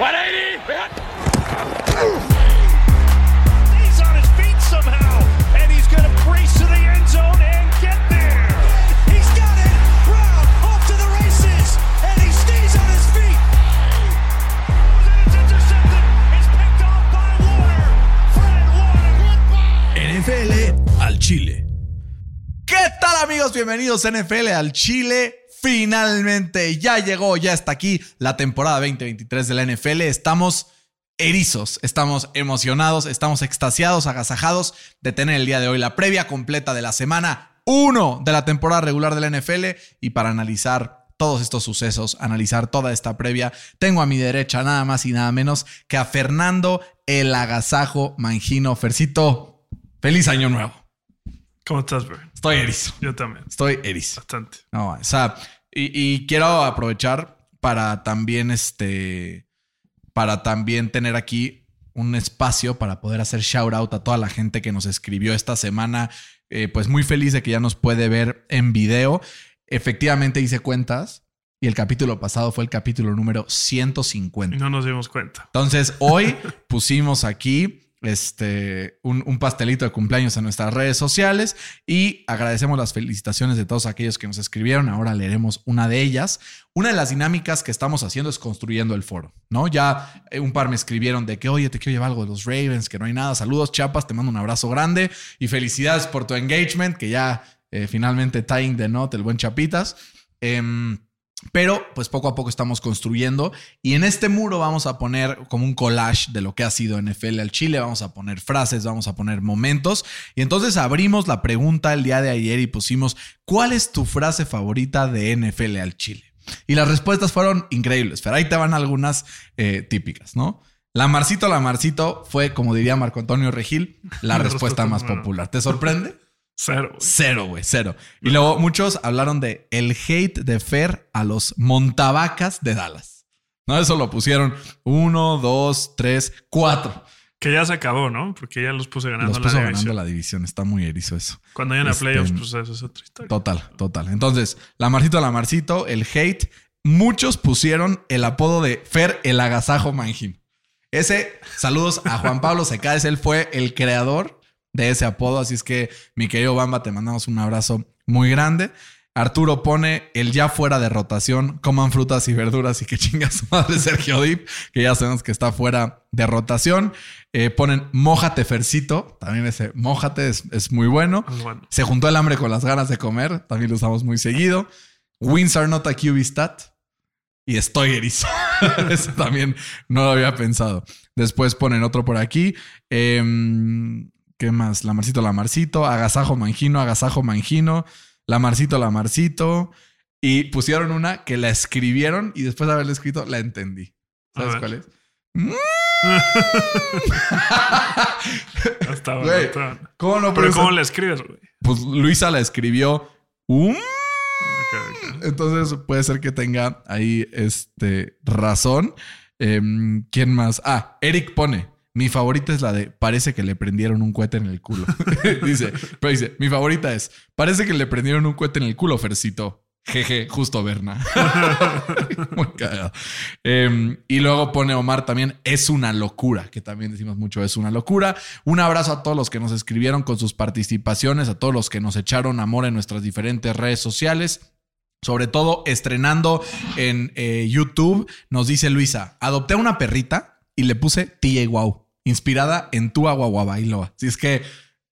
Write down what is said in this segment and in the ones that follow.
He's on his feet somehow, and he's going to brace to the end zone and get there. He's got it. Brown off to the races, and he stays on his feet. And it's intercepted. It's picked off by Warner. Fred Warner. NFL al Chile. ¿Qué tal amigos? Bienvenidos a NFL al Chile. Finalmente ya llegó, ya está aquí la temporada 2023 de la NFL. Estamos erizos, estamos emocionados, estamos extasiados, agasajados de tener el día de hoy la previa completa de la semana 1 de la temporada regular de la NFL y para analizar todos estos sucesos, analizar toda esta previa, tengo a mi derecha nada más y nada menos que a Fernando el Agasajo Mangino. Fercito, feliz año nuevo. ¿Cómo estás, bro? Estoy erizo. Yo también. Estoy erizo. Bastante. No, o sea, y, y quiero aprovechar para también este. Para también tener aquí un espacio para poder hacer shout out a toda la gente que nos escribió esta semana. Eh, pues muy feliz de que ya nos puede ver en video. Efectivamente hice cuentas y el capítulo pasado fue el capítulo número 150. Y no nos dimos cuenta. Entonces, hoy pusimos aquí este, un, un, pastelito de cumpleaños en nuestras redes sociales y agradecemos las felicitaciones de todos aquellos que nos escribieron. Ahora leeremos una de ellas. Una de las dinámicas que estamos haciendo es construyendo el foro, ¿no? Ya eh, un par me escribieron de que, oye, te quiero llevar algo de los Ravens, que no hay nada. Saludos, Chapas, te mando un abrazo grande y felicidades por tu engagement, que ya eh, finalmente tying the knot, el buen Chapitas. Eh, pero pues poco a poco estamos construyendo y en este muro vamos a poner como un collage de lo que ha sido NFL al Chile, vamos a poner frases, vamos a poner momentos y entonces abrimos la pregunta el día de ayer y pusimos ¿cuál es tu frase favorita de NFL al Chile? Y las respuestas fueron increíbles, pero ahí te van algunas eh, típicas, ¿no? La Marcito, la Marcito fue, como diría Marco Antonio Regil, la, respuesta más popular. ¿Te sorprende? Cero. Wey. Cero, güey, cero. Y luego muchos hablaron de el hate de Fer a los montabacas de Dallas. No, eso lo pusieron uno, dos, tres, cuatro. Que ya se acabó, ¿no? Porque ya los puse ganando los puso la división. ganando la división. Está muy erizo eso. Cuando hayan este, a playoffs, pues eso es otra historia. Total, total. Entonces, la Marcito, la Marcito, el hate. Muchos pusieron el apodo de Fer el agasajo Mangin. Ese, saludos a Juan Pablo Secades. Él fue el creador de ese apodo. Así es que, mi querido Bamba, te mandamos un abrazo muy grande. Arturo pone el ya fuera de rotación, coman frutas y verduras y que chinga su madre Sergio Dip, que ya sabemos que está fuera de rotación. Eh, ponen mojate Fercito, también ese mojate es, es muy bueno. bueno. Se juntó el hambre con las ganas de comer, también lo usamos muy seguido. Wins are not a QB stat. Y estoy erizo. Eso también no lo había pensado. Después ponen otro por aquí. Eh, ¿Qué más? La Marcito, la Marcito, Agasajo Mangino, Agasajo Mangino, La Marcito, la Marcito. Y pusieron una que la escribieron y después de haberla escrito la entendí. ¿Sabes cuál es? Hasta güey, está ¿Cómo no? Pero ¿cómo la escribes, güey? Pues Luisa la escribió. Um, okay, okay. Entonces puede ser que tenga ahí este razón. Eh, ¿Quién más? Ah, Eric pone. Mi favorita es la de parece que le prendieron un cohete en el culo. dice, pero dice, mi favorita es parece que le prendieron un cohete en el culo, Fercito. Jeje, justo Berna. Muy cagado. Eh, y luego pone Omar también, es una locura, que también decimos mucho, es una locura. Un abrazo a todos los que nos escribieron con sus participaciones, a todos los que nos echaron amor en nuestras diferentes redes sociales. Sobre todo estrenando en eh, YouTube, nos dice Luisa, adopté una perrita y le puse Wow, inspirada en tu agua Bailoa. Así es que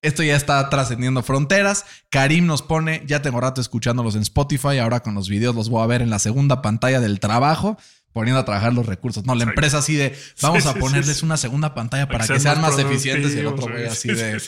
esto ya está trascendiendo fronteras. Karim nos pone, ya tengo rato escuchándolos en Spotify, ahora con los videos los voy a ver en la segunda pantalla del trabajo, poniendo a trabajar los recursos. No, la empresa así de, vamos sí, a ponerles sí, una segunda pantalla para que sean más eficientes y el otro güey así de...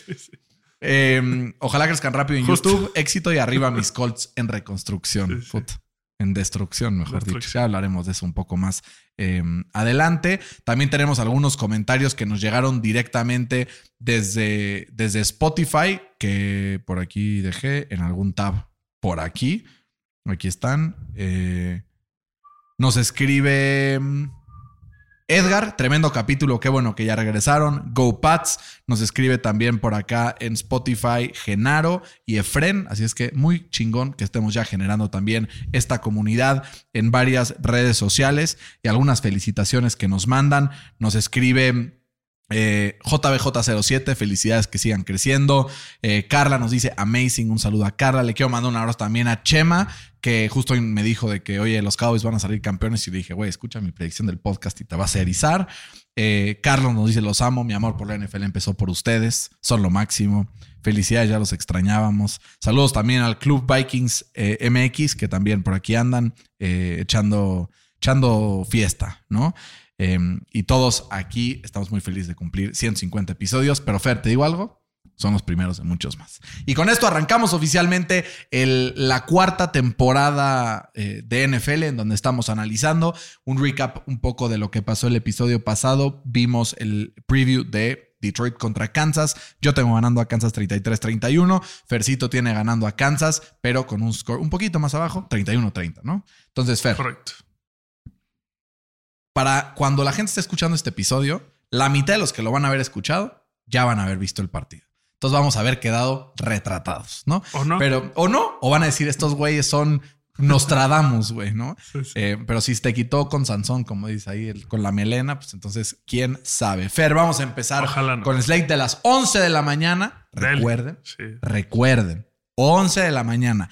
Eh, ojalá crezcan rápido en Justo. YouTube. Éxito y arriba mis Colts en reconstrucción. Puta en destrucción, mejor destrucción. dicho. Ya hablaremos de eso un poco más eh, adelante. También tenemos algunos comentarios que nos llegaron directamente desde, desde Spotify, que por aquí dejé en algún tab por aquí. Aquí están. Eh, nos escribe Edgar, tremendo capítulo, qué bueno que ya regresaron. Go Pats, nos escribe también por acá en Spotify Genaro y Efren, así es que muy chingón que estemos ya generando también esta comunidad en varias redes sociales y algunas felicitaciones que nos mandan. Nos escribe eh, JBJ07, felicidades que sigan creciendo. Eh, Carla nos dice amazing, un saludo a Carla. Le quiero mandar un abrazo también a Chema, que justo me dijo de que, oye, los Cowboys van a salir campeones. Y le dije, güey, escucha mi predicción del podcast y te vas a erizar. Eh, Carlos nos dice, los amo, mi amor por la NFL empezó por ustedes, son lo máximo. Felicidades, ya los extrañábamos. Saludos también al Club Vikings MX, que también por aquí andan echando, echando fiesta, ¿no? Em, y todos aquí estamos muy felices de cumplir 150 episodios. Pero Fer, ¿te digo algo? Son los primeros de muchos más. Y con esto arrancamos oficialmente la cuarta temporada eh, de NFL, en donde estamos analizando un recap un poco de lo que pasó el episodio pasado. Vimos el preview de Detroit contra Kansas. Yo tengo ganando a Kansas 33-31. Fercito tiene ganando a Kansas, pero con un score un poquito más abajo, 31-30, ¿no? Entonces, Fer. Correcto para cuando la gente esté escuchando este episodio, la mitad de los que lo van a haber escuchado ya van a haber visto el partido. Entonces vamos a haber quedado retratados, ¿no? O no. Pero, o no, o van a decir estos güeyes son Nostradamus, güey, ¿no? Eh, pero si te quitó con Sansón, como dice ahí, con la melena, pues entonces, ¿quién sabe? Fer, vamos a empezar con el slate de las 11 de la mañana. Recuerden, recuerden, 11 de la mañana.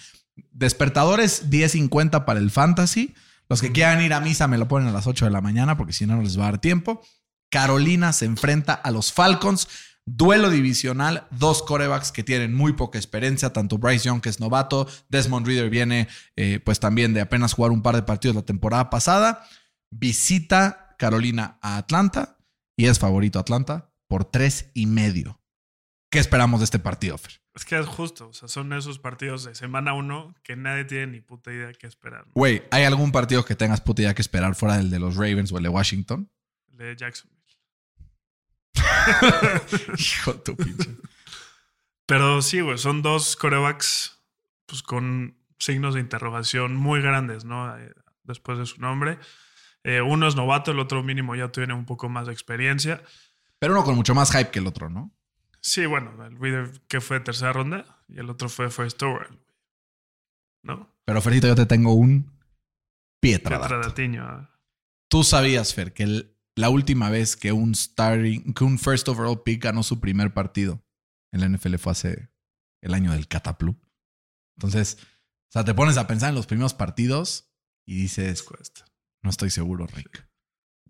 Despertadores 10.50 para el fantasy. Los que quieran ir a misa me lo ponen a las 8 de la mañana porque si no, no les va a dar tiempo. Carolina se enfrenta a los Falcons. Duelo divisional, dos corebacks que tienen muy poca experiencia, tanto Bryce Young que es novato, Desmond Reader viene eh, pues también de apenas jugar un par de partidos la temporada pasada. Visita Carolina a Atlanta y es favorito Atlanta por tres y medio. ¿Qué esperamos de este partido, Fer? Es que es justo, o sea, son esos partidos de semana uno que nadie tiene ni puta idea qué esperar. Güey, ¿hay algún partido que tengas puta idea que esperar fuera del de los Ravens o el de Washington? El de Jacksonville. Hijo tu pinche. Pero sí, güey, son dos corebacks pues con signos de interrogación muy grandes, ¿no? Eh, después de su nombre. Eh, uno es novato, el otro mínimo ya tiene un poco más de experiencia. Pero uno con mucho más hype que el otro, ¿no? Sí, bueno, el que fue tercera ronda y el otro fue first overall. ¿No? Pero Ferito, yo te tengo un Pietra. Pietra Tú sabías, Fer, que la última vez que un starting, que un first overall pick ganó su primer partido en la NFL fue hace el año del Cataplu. Entonces, o sea, te pones a pensar en los primeros partidos y dices, no estoy seguro, Rick.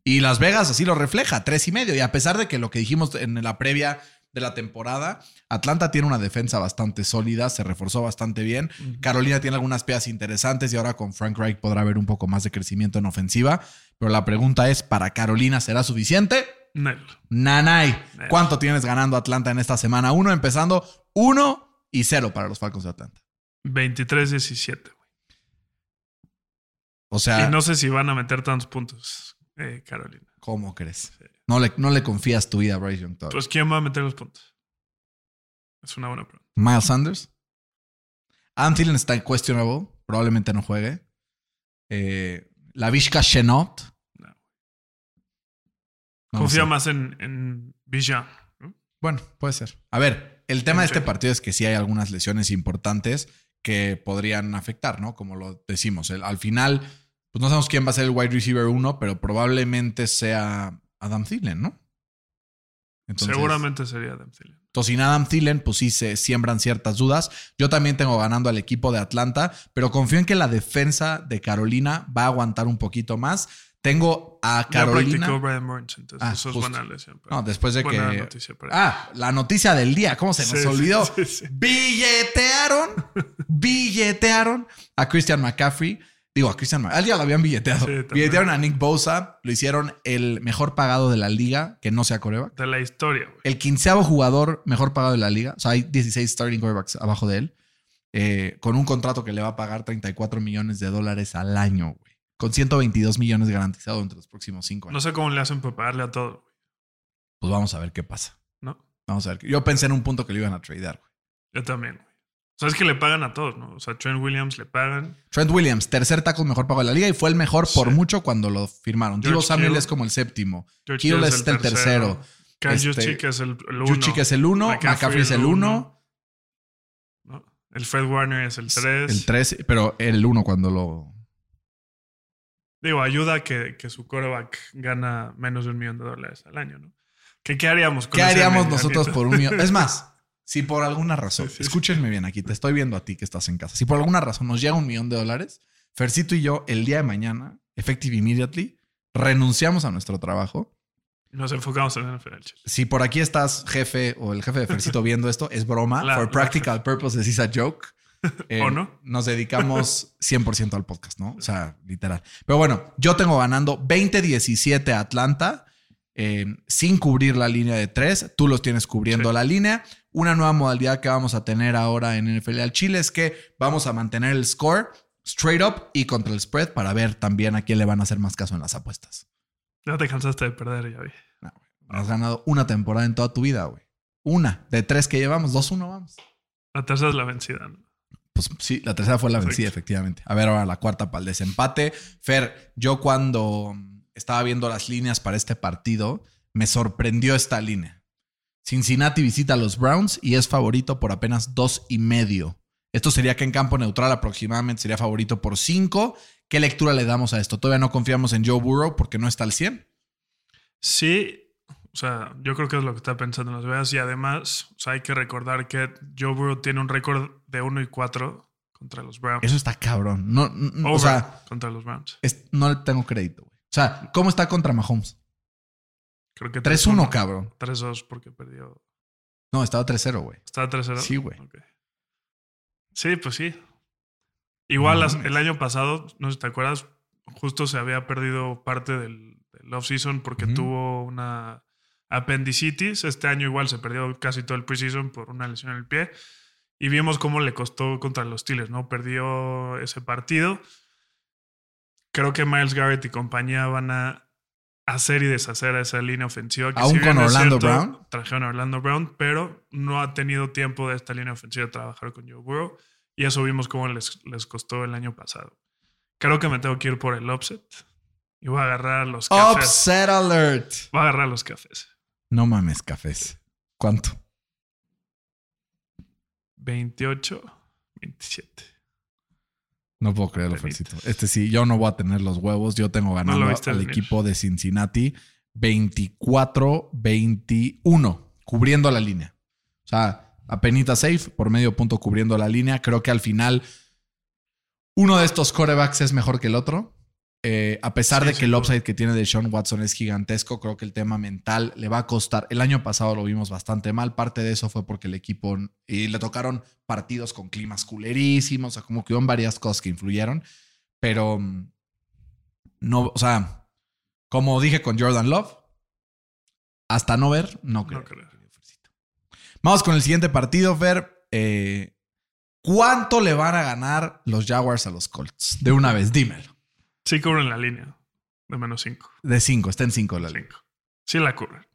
Y Las Vegas así lo refleja, tres y medio. Y a pesar de que lo que dijimos en la previa de la temporada. Atlanta tiene una defensa bastante sólida, se reforzó bastante bien. Carolina tiene algunas piezas interesantes y ahora con Frank Reich podrá haber un poco más de crecimiento en ofensiva. Pero la pregunta es, ¿para Carolina será suficiente? No. Nanay. ¿Cuánto tienes ganando Atlanta en esta semana? Uno empezando, uno y cero para los Falcons de Atlanta. 23-17, O sea. Y no sé si van a meter tantos puntos, eh, Carolina. ¿Cómo crees? No le, no le confías tu vida a Bryce Young todavía. Pues ¿quién va a meter los puntos? Es una buena pregunta. Miles Sanders. Adam Thielen está questionable. Probablemente no juegue. Eh, la Vishka Chenot. No. Confía más en, en Bueno, puede ser. A ver, el tema de este partido es que sí hay algunas lesiones importantes que podrían afectar, ¿no? Como lo decimos. al final, pues no sabemos quién va a ser el wide receiver 1, pero probablemente sea Adam Thielen, ¿no? Seguramente sería Adam Thielen. Entonces, sin Adam Thielen, pues sí se siembran ciertas dudas. Yo también tengo ganando al equipo de Atlanta, pero confío en que la defensa de Carolina va a aguantar un poquito más. Tengo a Carolina. Ya Brian entonces ah, eso es buena lesión. No, después de que. ah, la noticia del día, ¿cómo se nos olvidó? billetearon, billetearon a Christian McCaffrey Digo, a Christian Al ya lo habían billeteado. Billetearon a Nick Bosa, lo hicieron el mejor pagado de la liga, que no sea coreback. De la historia, güey. El quinceavo jugador mejor pagado de la liga. O sea, hay 16 starting quarterbacks abajo de él. Eh, con un contrato que le va a pagar 34 millones de dólares al año, güey. Con 122 millones garantizados entre los próximos cinco años. No sé cómo le hacen para pagarle a todo, güey. Pues vamos a ver qué pasa. ¿No? Vamos a ver. Yo pensé en un punto que le iban a tradear, güey. Yo también, güey. O sea, es que le pagan a todos, ¿no? O sea, Trent Williams le pagan. Trent Williams, tercer tackle mejor pago de la liga y fue el mejor por Sí. mucho cuando lo firmaron. Divo Samuel es como el séptimo. George Kittle es el tercero. Kyle Este, es el, el uno. Juchik es el uno, McCaffrey es el uno, ¿no? El Fred Warner es el tres. el tres, pero el uno cuando lo... Digo, ayuda que, que su quarterback gana menos de un millón de dólares al año, ¿no? ¿Qué, qué haríamos con ¿Qué haríamos nosotros por un millón? Es más, si por alguna razón, Sí, sí, sí. escúchenme bien aquí, te estoy viendo a ti que estás en casa. Si por alguna razón nos llega un millón de dólares, Fercito y yo el día de mañana, effective immediately, renunciamos a nuestro trabajo. Nos enfocamos en el chile. Si por aquí estás jefe o el jefe de Fercito viendo esto, es broma. La- For practical purposes is a joke. Eh, ¿O no? Nos dedicamos 100% al podcast, ¿no? O sea, literal. Pero bueno, yo tengo ganando 20-17 a Atlanta eh, sin cubrir la línea de tres. Tú los tienes cubriendo Sí. la línea. Una nueva modalidad que vamos a tener ahora en NFL al Chile es que vamos a mantener el score straight up y contra el spread para ver también a quién le van a hacer más caso en las apuestas. Ya te cansaste de perder, ya vi. Has ganado una temporada en toda tu vida, güey. Una. De tres que llevamos, dos, uno, vamos. La tercera es la vencida, ¿no? Pues sí, la tercera fue la vencida, efectivamente. A ver, ahora la cuarta para el desempate. Fer, yo cuando estaba viendo las líneas para este partido, me sorprendió esta línea. Cincinnati visita a los Browns y es favorito por apenas dos y medio. Esto sería que en campo neutral aproximadamente sería favorito por cinco. ¿Qué lectura le damos a esto? Todavía no confiamos en Joe Burrow porque no está al 100. Sí, o sea, yo creo que es lo que está pensando en Las Vegas. Y además, o sea, hay que recordar que Joe Burrow tiene un récord de 1 y 4 contra los Browns. Eso está cabrón. No, no, o sea, contra los Browns. es- no le tengo crédito. güey. O sea, ¿cómo está contra Mahomes? Creo que 3-1, cabrón. 3-2 porque perdió. No, estaba 3-0, güey. ¿Estaba 3-0? Sí, güey. Ok. Sí, pues sí. Igual No las- el año pasado, no sé si te acuerdas, justo se había perdido parte del, del off-season porque Ujú. tuvo una apendicitis. Este año igual se perdió casi todo el preseason por una lesión en el pie. Y vimos cómo le costó contra los Steelers, ¿no? Perdió ese partido. Creo que Miles Garrett y compañía van a hacer y deshacer a esa línea ofensiva. Que ¿Aún si con Orlando Brown? Trajeron a Orlando Brown, pero no ha tenido tiempo de esta línea ofensiva de trabajar con Joe Burrow. Y eso vimos cómo les, les costó el año pasado. Creo que me tengo que ir por el offset. Y voy a agarrar a los cafés. Upset alert. Voy a agarrar a los cafés. No mames, cafés. ¿Cuánto? 28, 27. No puedo creerlo. Fercito. Este sí, yo no voy a tener los huevos. Yo tengo viste al venir. equipo de Cincinnati 24-21, cubriendo la línea. O sea, apenita safe, por medio punto cubriendo la línea. Creo que al final uno de estos corebacks es mejor que el otro. Eh, a pesar Sí, de que el upside que tiene de Sean Watson es gigantesco, creo que el tema mental le va a costar. El año pasado lo vimos bastante mal. Parte de eso fue porque el equipo y le tocaron partidos con climas culerísimos, o sea, como que hubo varias cosas que influyeron. Pero mm, no, o sea, como dije con Jordan Love, hasta no ver, no creo. No creo. Vamos con el siguiente partido, Fer. Eh, ¿Cuánto le van a ganar los Jaguars a los Colts? De una vez, dímelo. Sí cubren la línea de menos 5. De 5, está en 5 la liga. Sí la cubren.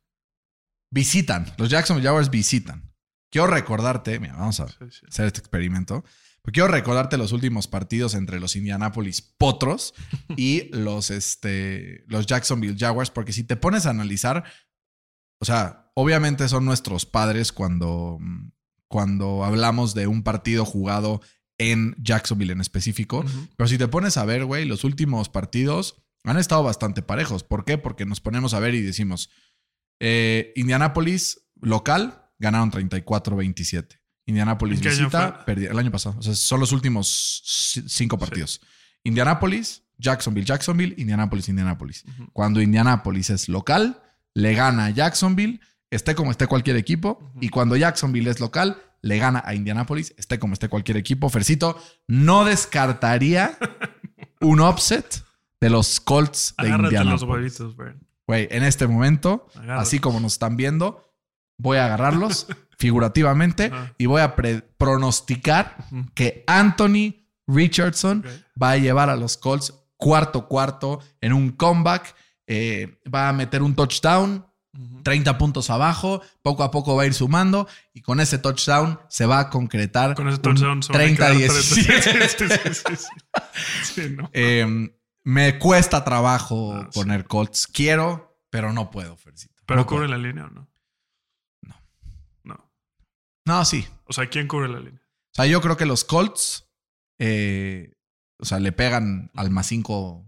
Visitan, los Jacksonville Jaguars visitan. Quiero recordarte, mira, vamos a Sí, sí. hacer este experimento. Pero quiero recordarte los últimos partidos entre los Indianapolis Potros y los, este, los Jacksonville Jaguars, porque si te pones a analizar, o sea, obviamente son nuestros padres cuando, cuando hablamos de un partido jugado en Jacksonville en específico. Pero si te pones a ver, güey, los últimos partidos han estado bastante parejos. ¿Por qué? Porque nos ponemos a ver y decimos, eh, Indianapolis local ganaron 34-27. Indianapolis ¿En qué año visita, el año pasado. O sea, son los últimos cinco partidos. Indianapolis, Jacksonville, Jacksonville, Indianapolis, Indianapolis. Cuando Indianapolis es local, le gana a Jacksonville, esté como esté cualquier equipo. Y cuando Jacksonville es local, le gana a Indianapolis, esté como esté cualquier equipo. Fercito, no descartaría un upset de los Colts de Agárrate Indianapolis. Güey, en este momento, Agárrate. así como nos están viendo, voy a agarrarlos figurativamente y voy a pronosticar que Anthony Richardson va a llevar a los Colts cuarto cuarto en un comeback. eh, va a meter un touchdown 30 puntos abajo, poco a poco va a ir sumando y con ese touchdown se va a concretar Con ese touchdown se van a 30 quedar 17. Sí, sí, sí, sí. Sí, no. Eh, me cuesta trabajo Ah, sí. poner Colts. Quiero, pero no puedo, Fercito. ¿Pero no cubre puedo. la línea o no? No. No. No, sí. O sea, ¿quién cubre la línea? O sea, yo creo que los Colts, eh, o sea, le pegan al más 5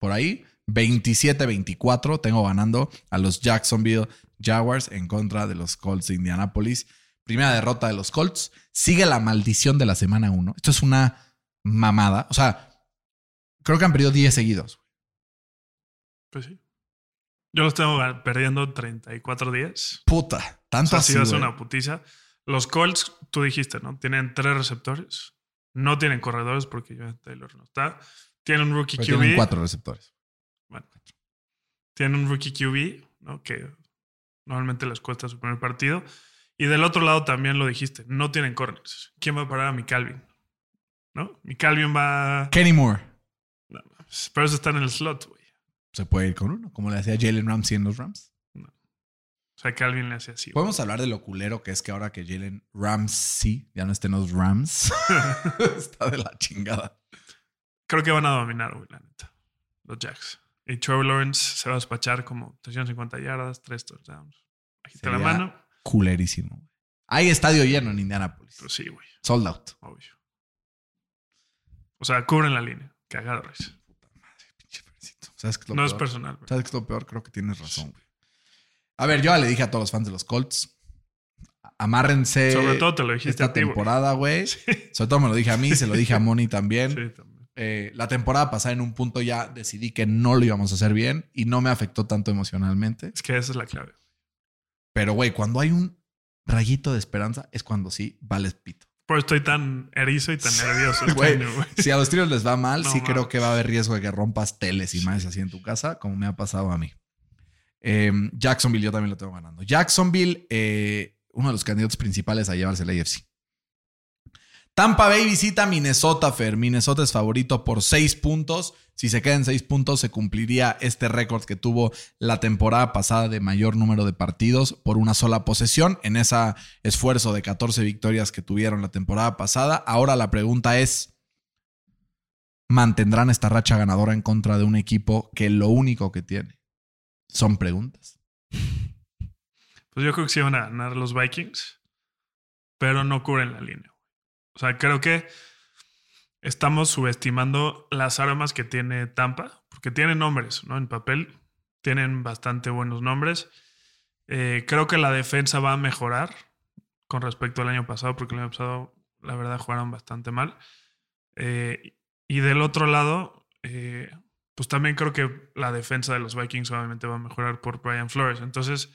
por ahí. 27-24 tengo ganando a los Jacksonville Jaguars en contra de los Colts de Indianapolis. Primera derrota de los Colts. Sigue la maldición de la semana 1. Esto es una mamada. O sea, creo que han perdido 10 seguidos. Pues sí. Yo los tengo perdiendo 34 días. Puta, O tanto sea, así. güey. una putiza. Los Colts, tú dijiste, ¿no? Tienen tres receptores. No tienen corredores porque Taylor no está. Tienen un rookie Pero QB. tienen cuatro receptores. Bueno, tienen un rookie QB, ¿no? Que normalmente les cuesta su primer partido. Y del otro lado también lo dijiste, no tienen corners. ¿Quién va a parar a mi Calvin? ¿No? Mi Calvin va. Kenny Moore. No, pero eso está en el slot, güey. Se puede ir con uno, como le hacía Jalen Ramsey en los Rams. O sea, Calvin le hace así. güey. Podemos hablar de lo culero que es que ahora que Jalen Ramsey ya no esté en los Rams, está de la chingada. Creo que van a dominar, güey, la neta. Los Jacks. Y Trevor Lawrence se va a despachar como 350 yardas, 3 touchdowns. Agita la mano. Culerísimo. güey. Hay estadio lleno en Indianapolis. Pues sí, güey. Sold out. Obvio. O sea, cubren la línea. Cagada, Reyes. Pinche Fercito. ¿Sabes qué es lo No es peor? personal, güey. ¿Sabes qué es lo peor? Creo que tienes razón, güey. A ver, yo ya le dije a todos los fans de los Colts. Amárrense Sobre todo te lo dijiste esta a ti, temporada, güey. Sí. Sobre todo me lo dije a mí, se lo dije a Moni también. Sí, también. Eh, la temporada pasada en un punto ya decidí que no lo íbamos a hacer bien y no me afectó tanto emocionalmente. Es que esa es la clave. Pero, güey, cuando hay un rayito de esperanza es cuando sí vales pito. Por eso estoy tan erizo y tan nervioso este Güey. Si a los tríos les va mal, No sí creo que va a haber riesgo de que rompas teles y más así en tu casa, como me ha pasado a mí. Eh, Jacksonville, yo también lo tengo ganando. Jacksonville, eh, uno de los candidatos principales a llevarse la AFC. Tampa Bay visita Minnesota, Fer. Minnesota es favorito por seis puntos. Si se quedan seis puntos, se cumpliría este récord que tuvo la temporada pasada de mayor número de partidos por una sola posesión. En ese esfuerzo de 14 victorias que tuvieron la temporada pasada. Ahora la pregunta es: ¿mantendrán esta racha ganadora en contra de un equipo que lo único que tiene son preguntas? Pues yo creo que sí van a ganar los Vikings, pero no cubren la línea. O sea, creo que estamos subestimando las armas que tiene Tampa, porque tienen nombres, ¿no? En papel tienen bastante buenos nombres. Eh, creo que la defensa va a mejorar con respecto al año pasado, porque el año pasado, la verdad, jugaron bastante mal. Eh, y del otro lado, eh, pues también creo que la defensa de los Vikings obviamente va a mejorar por Brian Flores. Entonces,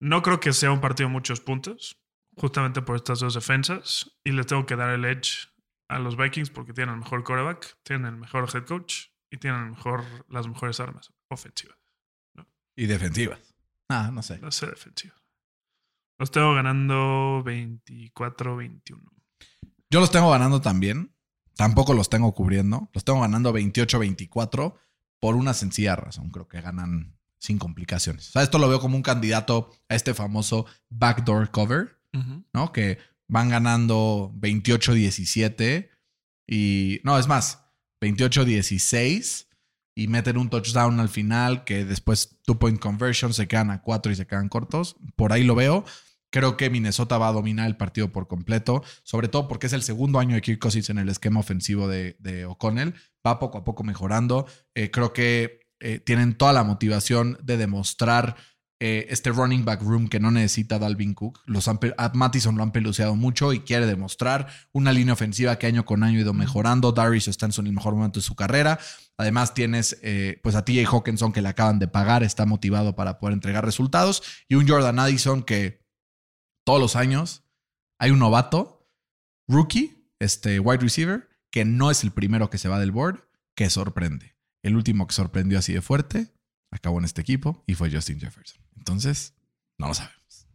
no creo que sea un partido de muchos puntos, justamente por estas dos defensas. Y les tengo que dar el edge a los Vikings porque tienen el mejor quarterback, tienen el mejor head coach y tienen el mejor, las mejores armas ofensivas. Y defensivas. Ah, no sé. No sé defensivas. Los tengo ganando 24-21. Yo los tengo ganando también. Tampoco los tengo cubriendo. Los tengo ganando 28-24 por una sencilla razón. Creo que ganan sin complicaciones. O sea, esto lo veo como un candidato a este famoso backdoor cover, ¿no? Que van ganando 28-17 y... No, es más, 28-16 y meten un touchdown al final que después two point conversion se quedan a cuatro y se quedan cortos. Por ahí lo veo. Creo que Minnesota va a dominar el partido por completo, sobre todo porque es el segundo año de Kirk Cousins en el esquema ofensivo de, O'Connell. Va poco a poco mejorando. Eh, creo que eh, tienen toda la motivación de demostrar eh, este running back room que no necesita Dalvin Cook. Los han, a Mattison lo han peluceado mucho y quiere demostrar una línea ofensiva que año con año ha ido mejorando. Darius está en el mejor momento de su carrera. Además tienes eh, pues a TJ Hawkinson que le acaban de pagar, está motivado para poder entregar resultados. Y un Jordan Addison que todos los años hay un novato, rookie, este wide receiver, que no es el primero que se va del board, que sorprende. El último que sorprendió así de fuerte acabó en este equipo y fue Justin Jefferson. Entonces, no lo sabemos.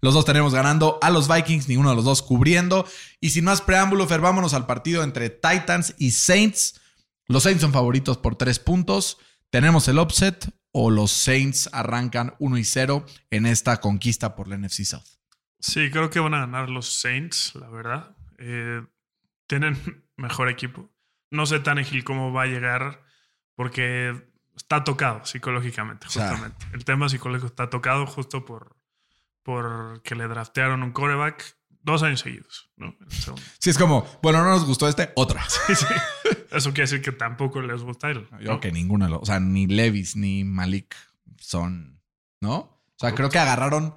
Los dos tenemos ganando a los Vikings, ninguno de los dos cubriendo. Y sin más preámbulo, Fer, vámonos al partido entre Titans y Saints. Los Saints son favoritos por tres puntos. Tenemos el upset o los Saints arrancan 1 y 0 en esta conquista por la NFC South? Sí, creo que van a ganar los Saints, la verdad. Eh, tienen mejor equipo. No sé tan ágil cómo va a llegar porque está tocado psicológicamente, justamente. El tema psicológico está tocado justo por, por que le draftearon un coreback dos años seguidos. ¿no? Sí, es como, bueno, no nos gustó este, otra. Eso quiere decir que tampoco les gusta él. Yo que ninguno, o sea, ni Levis ni Malik son, ¿no? O sea, creo que agarraron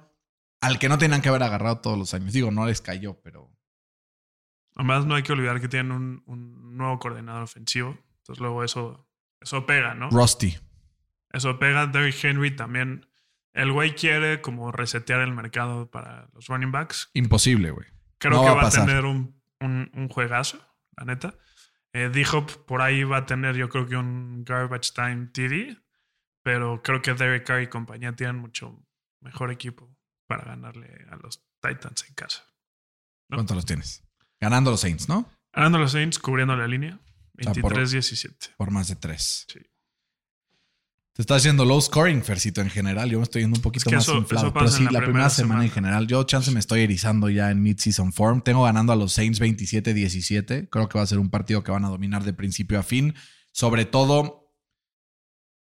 al que no tenían que haber agarrado todos los años. Digo, no les cayó, pero. Además, no hay que olvidar que tienen un, un nuevo coordinador ofensivo. Entonces, luego eso, eso pega, ¿no? Rusty. Eso pega. Derrick Henry también el güey quiere como resetear el mercado para los running backs. Imposible, güey. Creo que va, a, tener un, un, juegazo, la neta. Eh, D-Hop por ahí va a tener, yo creo que un garbage time TD, pero creo que Derek Carr y compañía tienen mucho mejor equipo para ganarle a los Titans en casa. ¿Cuántos los tienes? Ganando los Saints, ¿no? Ganando los Saints, cubriendo la línea. 23-17. por, más de 3. Sí. Te está haciendo low scoring, Fercito, en general. Yo me estoy yendo un poquito más inflado. Pero sí, la, primera, semana, en general. Yo, chance, me estoy erizando ya en mid-season form. Tengo ganando a los Saints 27-17. Creo que va a ser un partido que van a dominar de principio a fin. Sobre todo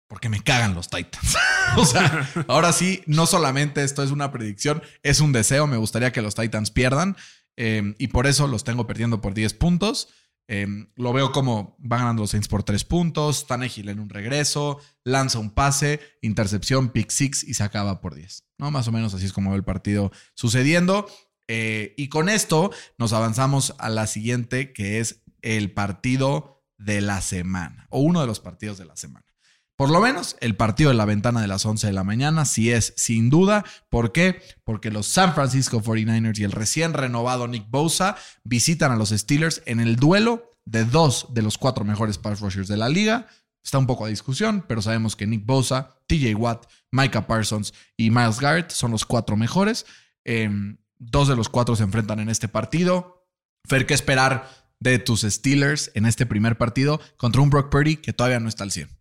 porque me cagan los Titans. o sea, ahora sí, no solamente esto es una predicción, es un deseo. Me gustaría que los Titans pierdan. Eh, y por eso los tengo perdiendo por 10 puntos. Em, lo veo como van ganando los Saints por tres puntos. Tannehill en un regreso, lanza un pase, intercepción, pick six y se acaba por 10. ¿no? Más o menos así es como ve el partido sucediendo. Eh, y con esto nos avanzamos a la siguiente, que es el partido de la semana, o uno de los partidos de la semana. Por lo menos el partido de la ventana de las 11 de la mañana, sí es sin duda. ¿Por qué? Porque los San Francisco 49ers y el recién renovado Nick Bosa visitan a los Steelers en el duelo de dos de los cuatro mejores pass rushers de la liga. Está un poco a discusión, pero sabemos que Nick Bosa, TJ Watt, Micah Parsons y Miles Garrett son los cuatro mejores. Em, dos de los cuatro se enfrentan en este partido. Fer, ¿qué esperar de tus Steelers en este primer partido contra un Brock Purdy que todavía no está al 100?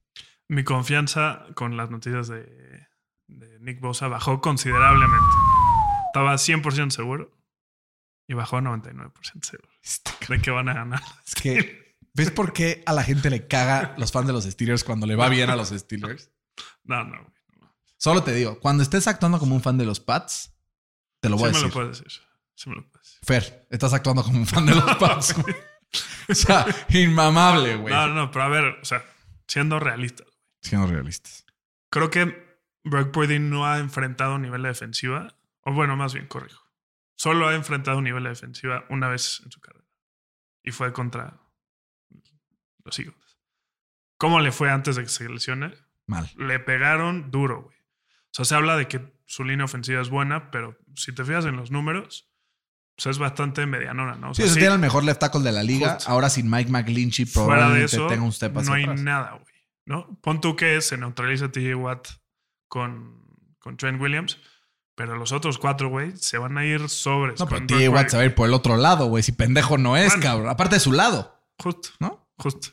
Mi confianza con las noticias de, Nick Bosa bajó considerablemente. Estaba 100% seguro y bajó 99% seguro de que van a ganar. Es que, ¿ves por qué a la gente le caga los fans de los Steelers cuando le va bien a los Steelers? No, no. Solo te digo, cuando estés actuando como un fan de los Pats, te lo voy a decir. Me lo puedes decir. Sí me lo puedes decir. Fer, estás actuando como un fan de los Pats. o sea, inmamable, güey. No, no, pero a ver, o sea, siendo realista siendo realistas. Creo que Brock Purdy no ha enfrentado un nivel de defensiva, o bueno, más bien, corrijo. Solo ha enfrentado un nivel de defensiva una vez en su carrera. Y fue contra los Eagles. ¿Cómo le fue antes de que se lesione? Mal. Le pegaron duro, güey. O sea, se habla de que su línea ofensiva es buena, pero si te fijas en los números, pues es bastante medianona, ¿no? sí, tiene el mejor left tackle de la liga. Ahora sin Mike McGlinchey probablemente tenga un step No hay nada, güey. ¿No? Pon tú que se neutraliza TJ Watt con, con Trent Williams, pero los otros cuatro, güey, se van a ir sobre. No, pero TJ Watt se va a ir por el otro lado, güey. Si pendejo no es, cabrón. Aparte de su lado. Justo. ¿No? Justo.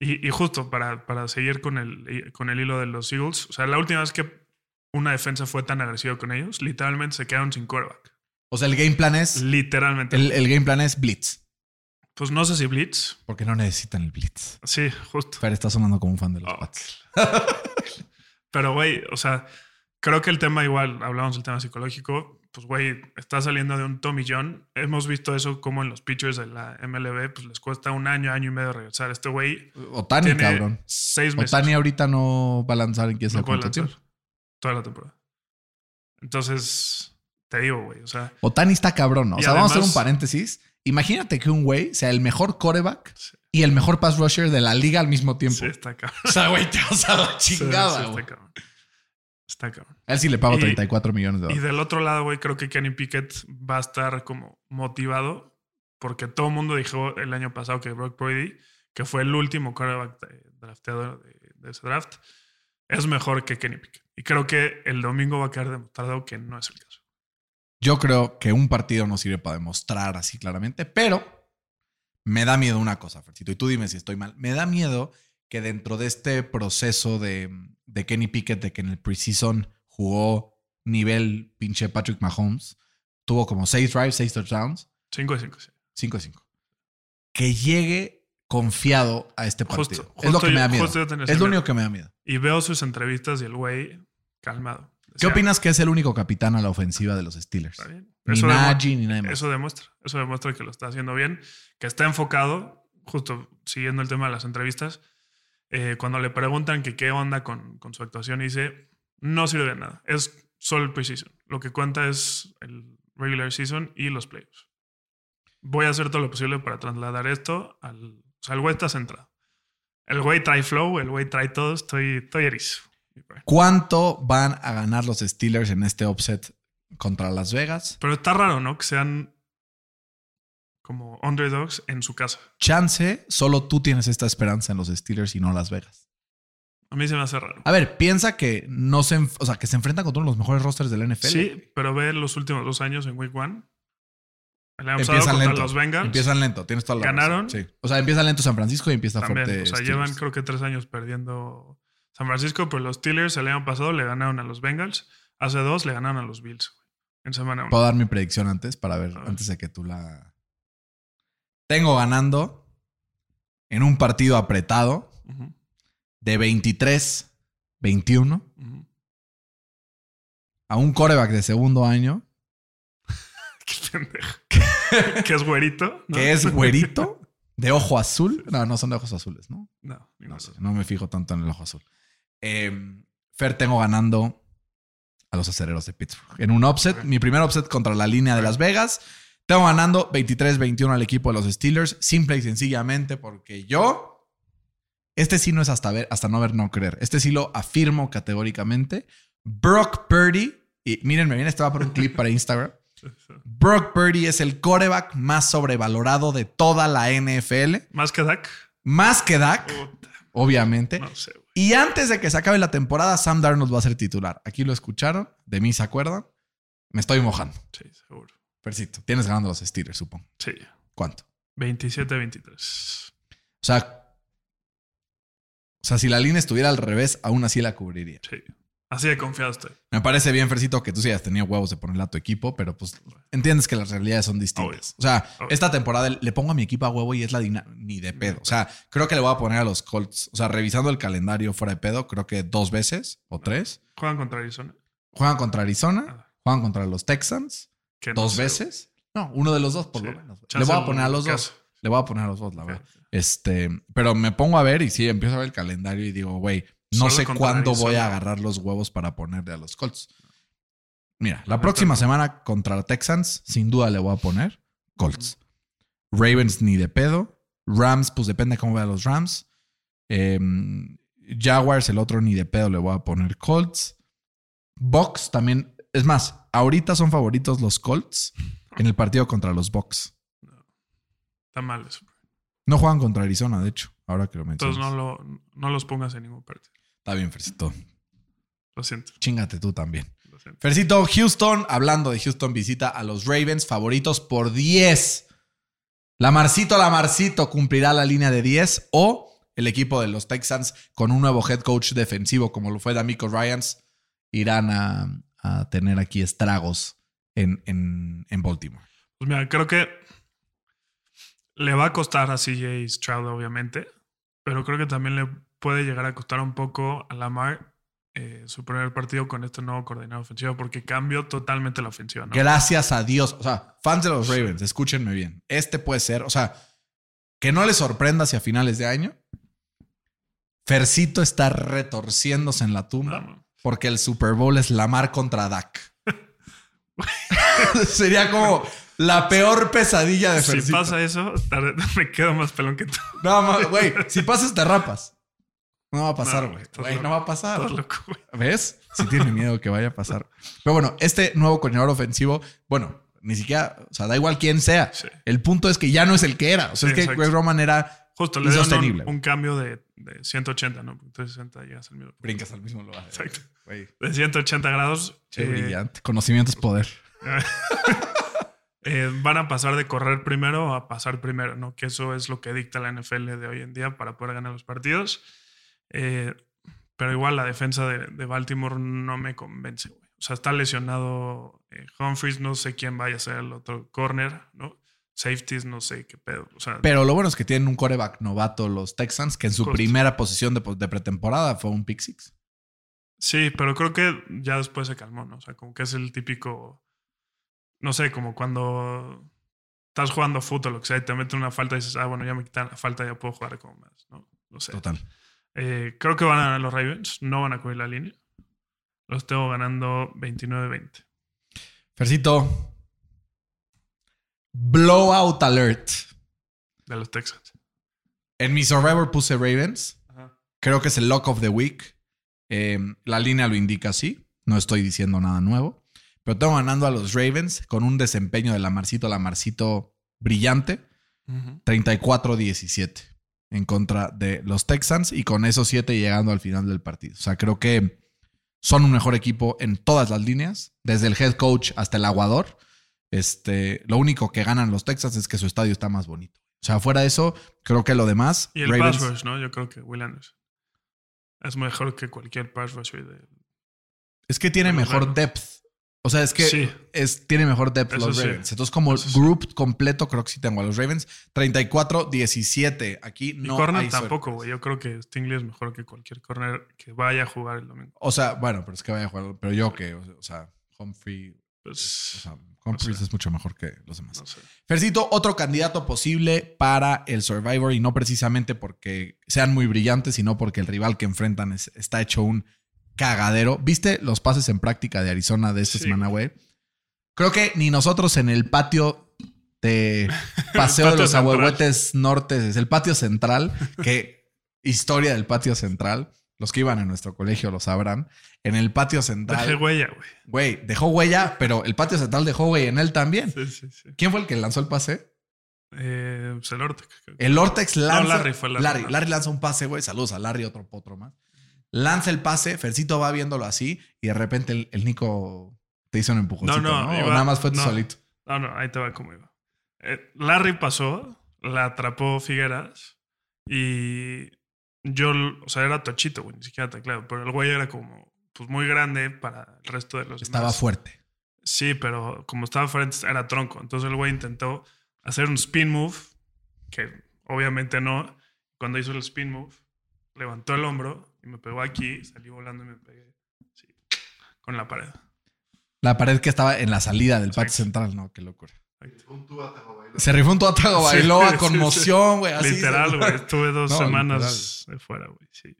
Y, justo para, para seguir con el, con el hilo de los Eagles, o sea, la última vez que una defensa fue tan agresiva con ellos, literalmente se quedaron sin quarterback. O sea, el game plan es. Literalmente. El, el game plan es blitz. Pues no sé si Blitz. Porque no necesitan el Blitz. Sí, justo. Pero está sonando como un fan de los Pats. Pero, güey, o sea, creo que el tema igual, hablamos del tema psicológico, pues, güey, está saliendo de un Tommy John. Hemos visto eso como en los pitchers de la MLB, pues les cuesta un año, año y medio regresar. Este güey. Otani, cabrón. Seis meses. Otani ahorita no va a lanzar en quién no Toda la temporada. Entonces, te digo, güey, o sea. Otani está cabrón, ¿no? O sea, vamos a hacer un paréntesis. Imagínate que un güey sea el mejor coreback y el mejor pass rusher de la liga al mismo tiempo. Sí, está cabrón. O sea, güey, te vas a la chingada, sí, está cabrón. Está cabrón. A él sí le pago 34 millones de dólares. Y del otro lado, güey, creo que Kenny Pickett va a estar como motivado porque todo el mundo dijo el año pasado que Brock Purdy, que fue el último coreback drafteado de, de ese draft, es mejor que Kenny Pickett. Y creo que el domingo va a quedar demostrado que no es el caso. Yo creo que un partido no sirve para demostrar así claramente, pero me da miedo una cosa, Fercito, y tú dime si estoy mal. Me da miedo que dentro de este proceso de, de Kenny Pickett, de que en el preseason jugó nivel pinche Patrick Mahomes, tuvo como seis drives, seis touchdowns. 5 de 5, sí. 5 de 5. Que llegue confiado a este partido. Justo, es lo que me da miedo. Es lo miedo. único que me da miedo. Y veo sus entrevistas y el güey calmado. ¿Qué Decía, opinas que es el único capitán a la ofensiva de los Steelers? "Está bien". Ni Eso, Najee ni más. eso demuestra. Eso demuestra que lo está haciendo bien, que está enfocado, justo siguiendo el tema de las entrevistas. eh, cuando le preguntan que qué onda con, con su actuación, dice: No sirve de nada. Es solo el preseason. Lo que cuenta es el regular season y los playoffs. Voy a hacer todo lo posible para trasladar esto al. O sea, el güey está centrado. El güey trae flow, el güey trae todo. Estoy, estoy erizo. ¿Cuánto van a ganar los Steelers en este offset contra Las Vegas? Pero está raro, ¿no? Que sean como underdogs en su casa. Chance, solo tú tienes esta esperanza en los Steelers y no Las Vegas. A mí se me hace raro. A ver, piensa que no se, o sea, que se enfrentan contra uno de los mejores rosters del NFL. Sí, pero ve los últimos dos años en Week One. Empiezan lento. los Bengals. Empiezan lento, tienes toda la ¿Ganaron? razón. Sí. O sea, empieza lento San Francisco y empieza también. fuerte. O sea, Steelers. llevan creo que tres años perdiendo San Francisco, pero los Steelers el año pasado le ganaron a los Bengals. Hace dos le ganaron a los Bills. güey, En semana uno. Puedo dar mi predicción antes para ver, antes de que tú la. Tengo ganando en un partido apretado de 23-21 ujú. a un coreback de segundo año Qué pendejo. que es güerito. ¿no? que es güerito, de ojo azul. No, no son de ojos azules, ¿no? No, No modo. sé, no me fijo tanto en el ojo azul. Eh, Fer, tengo ganando a los acereros de Pittsburgh. En un offset, mi primer offset contra la línea de Las Vegas. Tengo ganando 23-21 al equipo de los Steelers, simple y sencillamente porque yo, este sí no es hasta ver, hasta no ver, no creer. Este sí lo afirmo categóricamente. Brock Purdy, y miren, me viene, este va por un clip para Instagram. Brock Purdy es el coreback más sobrevalorado de toda la NFL, Más que Dak. más que Dak, Puta, obviamente. no sé. Y antes de que se acabe la temporada, Sam Darnold va a ser titular. Aquí lo escucharon, de mí se acuerdan. Me estoy mojando. Sí, seguro. Percito, tienes ganando los Steelers, supongo. Sí. ¿Cuánto? 27-23. O sea, o sea, si la línea estuviera al revés, aún así la cubriría. Sí. Así de confiado estoy. Me parece bien, Fercito, que tú sí hayas tenido huevos de ponerle a tu equipo, pero pues entiendes que las realidades son distintas. O sea, Obvio. esta temporada le pongo a mi equipo a huevo y es la dina- ni de pedo. O sea, creo que le voy a poner a los Colts. O sea, revisando el calendario fuera de pedo, creo que dos veces o tres. Juegan contra Arizona. Juegan contra Arizona, juegan contra los Texans. no dos veces. No, uno de los dos, por Sí. lo menos. Le voy a poner a los dos. Le voy a poner a los dos, la verdad. Este, pero me pongo a ver y sí, empiezo a ver el calendario y digo, güey, no Solo sé cuándo voy a agarrar los huevos para ponerle a los Colts. Mira, la próxima semana contra Texans, sin duda le voy a poner Colts. Ravens ni de pedo. Rams, pues depende cómo vea los Rams. Em, Jaguars, el otro ni de pedo le voy a poner Colts. Bucks también. Es más, ahorita son favoritos los Colts en el partido contra los Bucks. Está mal eso. No juegan contra Arizona, de hecho, ahora que lo mencionas. Entonces no, lo, no los pongas en ningún partido. Está bien, Fercito. Lo siento. Chingate tú también. Lo siento. Fercito, Houston, hablando de Houston, visita a los Ravens, favoritos por 10. Lamarcito, Lamarcito cumplirá la línea de 10 o el equipo de los Texans con un nuevo head coach defensivo como lo fue D'Amico Ryans irán a, a tener aquí estragos en, en, en Baltimore. Pues mira, creo que le va a costar a CJ Stroud, obviamente, pero creo que también le puede llegar a costar un poco a Lamar eh, su primer partido con este nuevo coordinador ofensivo porque cambió totalmente la ofensiva. ¿no? Gracias a Dios. O sea, fans de los Ravens, escúchenme bien. Este puede ser, o sea, que no les sorprenda hacia finales de año. Fercito está retorciéndose en la tumba No, no. porque el Super Bowl es Lamar contra Dak. Sería como la peor pesadilla de Si Fercito. pasa eso, me quedo más pelón que tú. No, güey, si pasas te rapas. No va a pasar, güey. no va a pasar. Estás loco, güey. ¿Ves? Si tiene miedo que vaya a pasar. Pero bueno, este nuevo coordinador ofensivo, bueno, ni siquiera, o sea, da igual quién sea. Sí. El punto es que ya no es el que era. O sea, Sí, es que exacto. Greg Roman era. Justo, le Insostenible. un, un cambio de, de 180, ¿no? Porque 360 llegas al mismo. Brincas al mismo lugar. Exacto. Güey, De 180 grados. che, eh, brillante. Conocimiento es poder. eh, van a pasar de correr primero a pasar primero, ¿no? Que eso es lo que dicta la NFL de hoy en día para poder ganar los partidos. Eh, pero igual la defensa de, de, Baltimore no me convence, güey. O sea, está lesionado eh, Humphries, no sé quién vaya a ser el otro corner, ¿no? Safeties, no sé qué pedo. O sea, pero lo bueno es que tienen un coreback novato los Texans, que en su primera posición de, de, pretemporada fue un pick six. Sí, pero creo que ya después se calmó, ¿no? O sea, como que es el típico, no sé, como cuando estás jugando fútbol, que sea, y te meten una falta y dices, ah, bueno, ya me quitan la falta, ya puedo jugar como más, ¿no? No sé. Total. Eh, creo que van a ganar los Ravens, no van a cubrir la línea. Los tengo ganando 29-20. Fercito. Blowout alert. De los Texans. En mi Survivor puse Ravens. Creo que es el lock of the week. Em, la línea lo indica así. No estoy diciendo nada nuevo. Pero tengo ganando a los Ravens con un desempeño de Lamarcito, Lamarcito brillante. 34-17 en contra de los Texans y con esos siete llegando al final del partido. O sea, creo que son un mejor equipo en todas las líneas, desde el head coach hasta el aguador. Este, lo único que ganan los Texans es que su estadio está más bonito. O sea, fuera de eso, creo que lo demás. Y el Ravens, pass rush, ¿no? Yo creo que Will Anderson es mejor que cualquier pass rush de. Es que tiene mejor depth. O sea, es que es, tiene mejor depth los Ravens. Entonces, como group completo, creo que sí tengo a los Ravens. 34-17. Aquí no. Y corner tampoco, güey. Yo creo que Stingley es mejor que cualquier corner que vaya a jugar el domingo. O sea, bueno, pero es que vaya a jugar. Pero yo que, o sea, Humphrey. Pues, o sea, Humphrey es mucho mejor que los demás. No Fercito, otro candidato posible para el Survivor y no precisamente porque sean muy brillantes, sino porque el rival que enfrentan está hecho un cagadero. ¿Viste los pases en práctica de Arizona de esta semana, güey? Creo que ni nosotros en el patio de Paseo de los Abuehuetes Norte, es el patio central, que historia del patio central. Los que iban a nuestro colegio lo sabrán. En el patio central. Dejó huella, güey. Güey, dejó huella, pero el patio central dejó güey en él también. Sí, sí, sí. ¿Quién fue el que lanzó el pase? Eh, pues el Ortex. El Ortex lanza. No, Larry fue Larry. Larry, Larry lanza un pase, güey. Saludos a Larry, otro potro más lanza el pase, Fercito va viéndolo así y de repente el, Nico te hizo un empujoncito, ¿no? no, o nada más fue tú solito. No, no, ahí te va como iba. Eh, Larry pasó, la atrapó Figueras y yo, o sea, era tochito, güey, ni siquiera claro, pero el güey era como, pues muy grande para el resto de los Estaba fuerte. Sí, pero como estaba fuerte era tronco. Entonces el güey intentó hacer un spin move, que obviamente no. Cuando hizo el spin move, levantó el hombro y me pegó aquí, salí volando y me pegué sí, con la pared. La pared que estaba en la salida del patio central, ¿no? Qué locura. Se rifó un tuatago bailó a conmoción, güey. literal, güey. Estuve dos semanas de fuera, güey. Sí.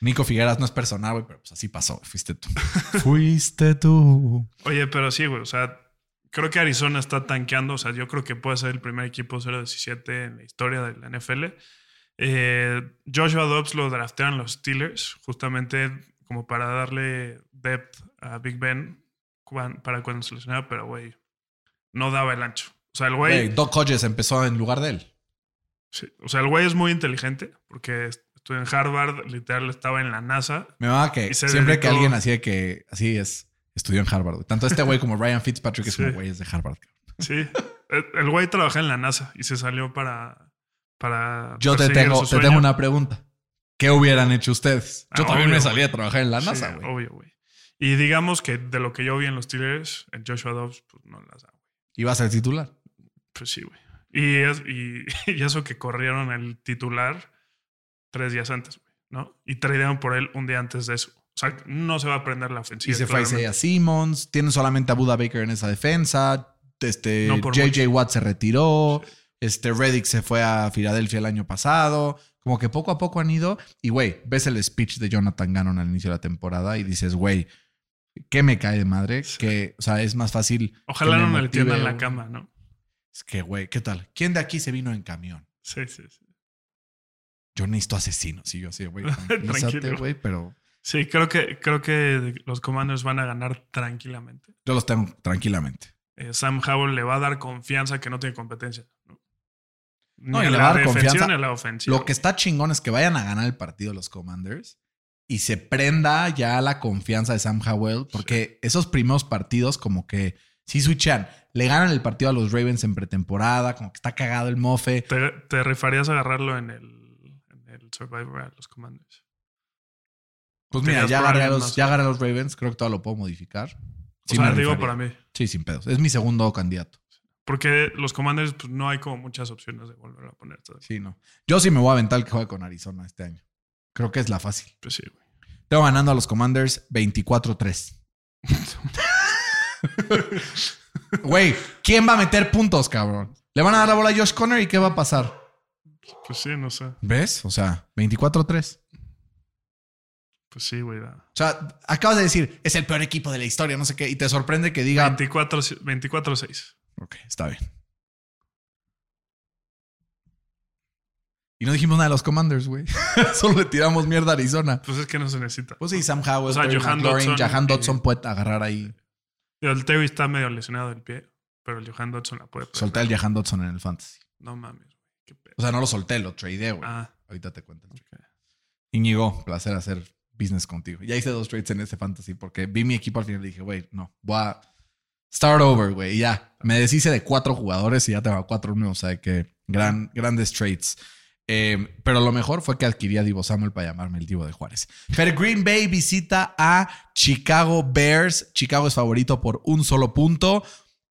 Nico Figueras no es personal, güey, pero pues así pasó. Fuiste tú. Fuiste tú. Oye, pero sí, güey. O sea, creo que Arizona está tanqueando. O sea, yo creo que puede ser el primer equipo 0-17 en la historia de la NFL. Eh, Joshua Dobbs lo draftearon los Steelers, justamente como para darle depth a Big Ben para cuando se lesionaba, pero güey, no daba el ancho. O sea, el güey. Doc Hodges empezó en lugar de él. Sí, o sea, el güey es muy inteligente porque estudió en Harvard, literal estaba en la NASA. Me va que siempre que alguien hacía que así es, estudió en Harvard. Tanto este güey como Ryan Fitzpatrick es como güeyes de Harvard. Sí, el güey trabajaba en la NASA y se salió para yo te tengo, te tengo una pregunta. ¿Qué hubieran hecho ustedes? Yo ah, también me salí a trabajar en la NASA, güey. obvio, güey. Y digamos que de lo que yo vi en los Steelers, en Joshua Dobbs, pues no las da, güey. ¿Iba a ser titular? Pues sí, güey. Y, y, eso que corrieron el titular tres días antes, güey, ¿no? Y tradearon por él un día antes de eso. O sea, no se va a aprender la ofensiva. Y se fue a Simmons, tienen solamente a Buda Baker en esa defensa. Este, JJ Watt se retiró. Este Reddick se fue a Filadelfia el año pasado. Como que poco a poco han ido. Y, güey, ves el speech de Jonathan Gannon al inicio de la temporada y dices, güey, ¿qué me cae de madre? Que, o sea, es más fácil. Ojalá no me entiendan en la cama, ¿no? Es que, güey, ¿qué tal? ¿Quién de aquí se vino en camión? Sí, sí, sí. Yo necesito asesinos. Sí, yo así, güey. Tranquilo. güey, pero. Sí, creo que, creo que los Commanders van a ganar tranquilamente. Yo los tengo tranquilamente. Eh, Sam Howell le va a dar confianza que no tiene competencia. ¿No? Y le va a dar confianza. Lo que está chingón es que vayan a ganar el partido los Commanders y se prenda ya la confianza de Sam Howell, porque esos primeros partidos como que Sí switchean. Le ganan el partido a los Ravens en pretemporada, como que está cagado el mofe. ¿Te, te rifarías a agarrarlo en el, en el Survivor a los Commanders? Pues mira, ya agarré, a los, ya agarré a los Ravens. Creo que todo lo puedo modificar. Sí o sea, me digo rifaría. para mí. Sí, sin pedos. Es mi segundo candidato. Porque los Commanders, pues no hay como muchas opciones de volver a poner. ¿sabes? Sí, no. Yo sí me voy a aventar el que juegue con Arizona este año. Creo que es la fácil. Pues sí, güey. Tengo ganando a los Commanders 24-3. Güey, ¿quién va a meter puntos, cabrón? Le van a dar la bola a Josh Conner y ¿qué va a pasar? Pues sí, no sé. ¿Ves? O sea, 24-3. Pues sí, güey. O sea, acabas de decir, es el peor equipo de la historia, no sé qué, y te sorprende que diga. 24 24-6. Ok, está bien. Y no dijimos nada de los Commanders, güey. Solo le tiramos mierda a Arizona. Pues es que no se necesita. Pues sí, Sam Howell, O sea, Johan Dodson Jahan y- Dodson puede agarrar ahí. El Terry está medio lesionado del pie, pero el Johan Dodson la puede. Solté al Jahan Dodson en el fantasy. No mames, güey. Qué pedo. O sea, no lo solté, lo tradeé, güey. Ah, Ahorita te cuento. Íñigo, placer hacer business contigo. Ya hice dos trades en ese fantasy porque vi mi equipo al final y dije, güey, no, voy a start over, güey. Ya, me deshice de cuatro jugadores y ya tengo cuatro nuevos. O sea, que gran, grandes trades. Eh, pero lo mejor fue que adquirí a Divo Samuel para llamarme el Divo de Juárez. Pero Green Bay visita a Chicago Bears. Chicago es favorito por un solo punto.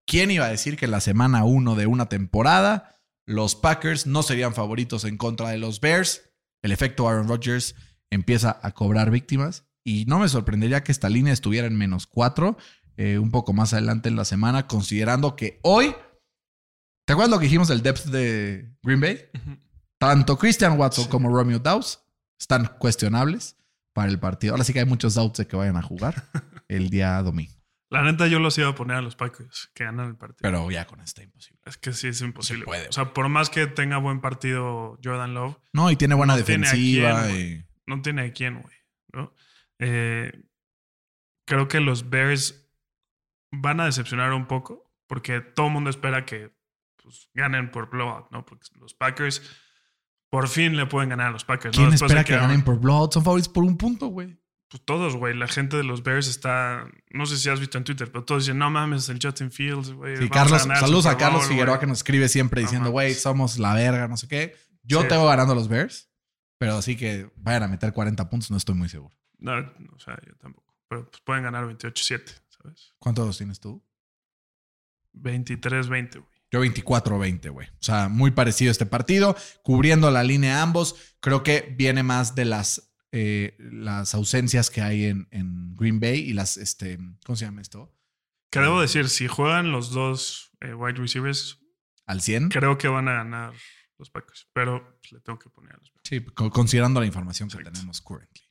¿Quién iba a decir que en la semana uno de una temporada los Packers no serían favoritos en contra de los Bears? El efecto Aaron Rodgers empieza a cobrar víctimas y no me sorprendería que esta línea estuviera en menos cuatro eh, un poco más adelante en la semana, considerando que hoy, ¿te acuerdas lo que dijimos del depth de Green Bay? Tanto Christian Watson Sí. como Romeo Dawes están cuestionables para el partido. Ahora sí que hay muchos doubts de que vayan a jugar el día domingo, La neta, yo los iba a poner a los Packers que ganan el partido. pero ya con esto imposible. es que sí es imposible. Se puede, o sea, por más que tenga buen partido Jordan Love, No, y tiene buena No tiene a defensiva. quién, y- no tiene de quién, güey. ¿no? Eh, creo que los Bears van a decepcionar un poco porque todo el mundo espera que pues, ganen por blowout, ¿no? Porque los Packers por fin le pueden ganar a los Packers. ¿no? ¿Quién de espera que ganen por blowout? Son favoritos por un punto, güey. Pues todos, güey. La gente de los Bears está. No sé si has visto en Twitter, pero todos dicen: No mames, el Justin Fields, güey. Sí, Carlos, saludos a Carlos Figueroa güey". que nos escribe siempre No diciendo, güey, somos la verga, no sé qué. Yo Sí. tengo ganando a los Bears, pero así que vayan a meter 40 puntos, no estoy muy seguro. No, o sea, yo tampoco. Pero pues pueden ganar 28-7, ¿sabes? ¿Cuántos tienes tú? 23-20, güey. Yo 24-20, güey. O sea, muy parecido este partido, cubriendo la línea ambos. Creo que viene más de las, eh, las ausencias que hay en, en Green Bay y las, este, ¿cómo se llama esto? Que debo decir, si juegan los dos eh, wide receivers, ¿Al 100? creo que van a ganar los Packers. Pero pues, le tengo que poner a los Packers. Sí, co- considerando la información que tenemos currently.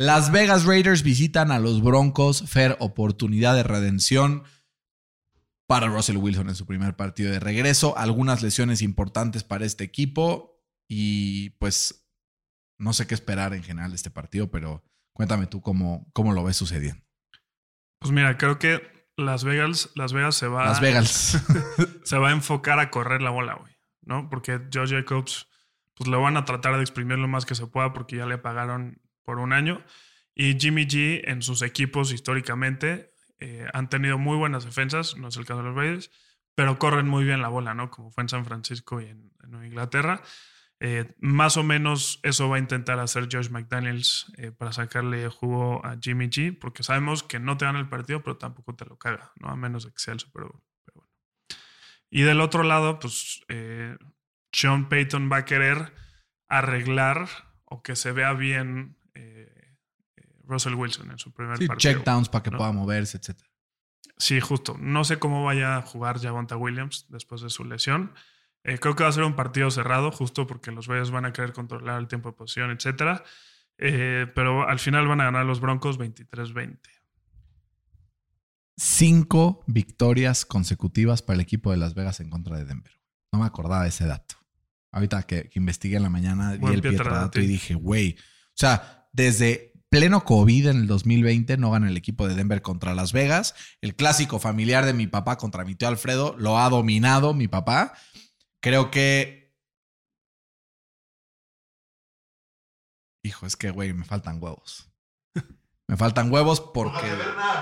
Las Vegas Raiders visitan a los Broncos. Fair oportunidad de redención para Russell Wilson en su primer partido de regreso. Algunas lesiones importantes para este equipo. Y pues no sé qué esperar en general de este partido, pero cuéntame tú cómo, cómo lo ves sucediendo. Pues mira, creo que Las Vegas, Las Vegas se va. Las Vegas. se va a enfocar a correr la bola, güey. ¿No? Porque Joe Jacobs, pues lo van a tratar de exprimir lo más que se pueda porque ya le pagaron por un año. Y Jimmy G en sus equipos históricamente eh, han tenido muy buenas defensas, no es el caso de los Raiders, pero corren muy bien la bola, ¿no? Como fue en San Francisco y en, en Inglaterra. Eh, más o menos eso va a intentar hacer Josh McDaniels eh, para sacarle jugo a Jimmy G, porque sabemos que no te dan el partido, pero tampoco te lo caga, ¿no? A menos de que sea el Super Bowl. Pero bueno. Y del otro lado, pues eh, Sean Payton va a querer arreglar o que se vea bien Russell Wilson en su primer Sí, partido. checkdowns para que ¿no? pueda moverse, etc. Sí, justo. No sé cómo vaya a jugar Javonta Williams después de su lesión. Eh, creo que va a ser un partido cerrado, justo porque los Raiders van a querer controlar el tiempo de posición, etc. pero al final van a ganar los Broncos 23-20. Cinco victorias consecutivas para el equipo de Las Vegas en contra de Denver. No me acordaba de ese dato. Ahorita que, que investigué en la mañana, vi el Pietra Pietradato y dije, güey. O sea, desde pleno COVID en el 2020 no gana el equipo de Denver contra Las Vegas. El clásico familiar de mi papá contra mi tío Alfredo lo ha dominado mi papá. Creo que. Hijo, es que, güey, me faltan huevos. Me faltan huevos porque.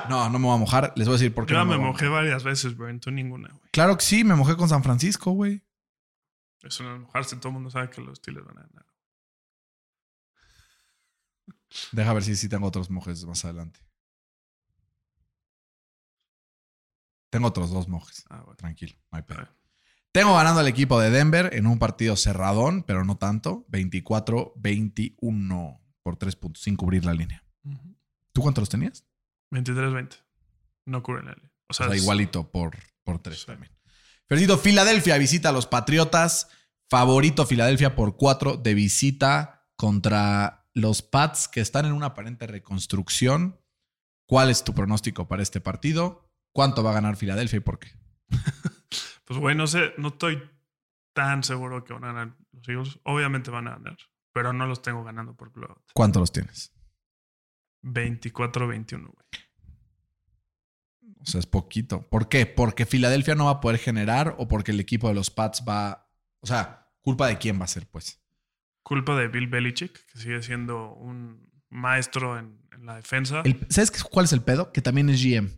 No, no me voy a mojar. Les voy a decir por qué. Yo no me a mojé varias veces, bro. Tú ninguna, güey. Claro que sí, me mojé con San Francisco, güey. Eso no es mojarse. Todo el mundo sabe que los Steelers van a ganar. Deja ver si sí tengo otros mojes más adelante. Tengo otros dos mojes. Ah, bueno. Tranquilo, no hay pedo. Tengo ganando al equipo de Denver en un partido cerradón, pero no tanto. 24-21 por 3 puntos, sin cubrir la línea. ¿Tú cuántos tenías? 23-20. No cubre la línea. O O sea, es- igualito por, por 3 Sí. también. Fercito, Filadelfia visita a los Patriotas. Favorito Filadelfia por 4 de visita contra los Pats que están en una aparente reconstrucción. ¿Cuál es tu pronóstico para este partido? ¿Cuánto va a ganar Filadelfia y por qué? Pues, güey, no sé. No estoy tan seguro que van a ganar los Eagles. Obviamente van a ganar. Pero no los tengo ganando por blowout. ¿Cuánto los tienes? 24-21, güey. O sea, es poquito. ¿Por qué? ¿Porque Filadelfia no va a poder generar o porque el equipo de los Pats va... O sea, ¿culpa de quién va a ser, pues? Culpa de Bill Belichick, que sigue siendo un maestro en, en la defensa. El- ¿Sabes cuál es el pedo? Que también es GM.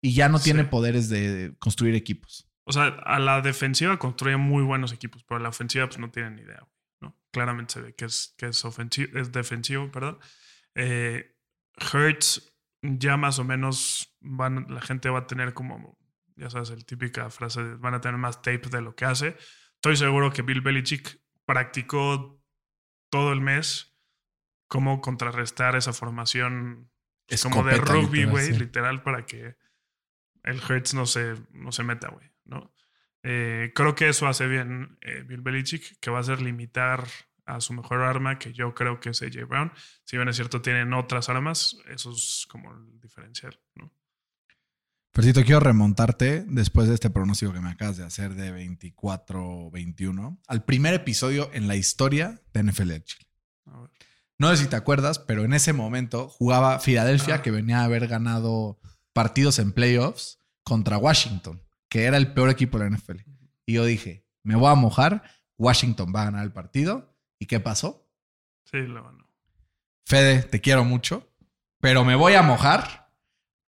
Y ya no tiene Sí. poderes de construir equipos. O sea, a la defensiva construye muy buenos equipos, pero a la ofensiva pues no tienen ni idea. ¿no? Claramente se ve que es, que es, ofensivo, es defensivo, perdón. Eh, Hertz ya más o menos van, la gente va a tener como, ya sabes, el típica frase de van a tener más tape de lo que hace. Estoy seguro que Bill Belichick practicó todo el mes cómo contrarrestar esa formación pues, como de rugby, literal, güey, sí. literal, para que el Hertz no se, no se meta, güey, ¿no? Eh, creo que eso hace bien eh, Bill Belichick, que va a ser limitar a su mejor arma, que yo creo que es AJ Brown. Si bien es cierto, tienen otras armas, eso es como el diferencial, ¿no? Fercito, quiero remontarte después de este pronóstico que me acabas de hacer de 24-21 al primer episodio en la historia de NFL de Chile. A ver. No sé si te acuerdas, pero en ese momento jugaba Filadelfia, Ah. que venía a haber ganado partidos en playoffs contra Washington, que era el peor equipo de la NFL. Y yo dije, me voy a mojar, Washington va a ganar el partido. ¿Y qué pasó? Sí, lo ganó. Fede, te quiero mucho, pero me voy a mojar.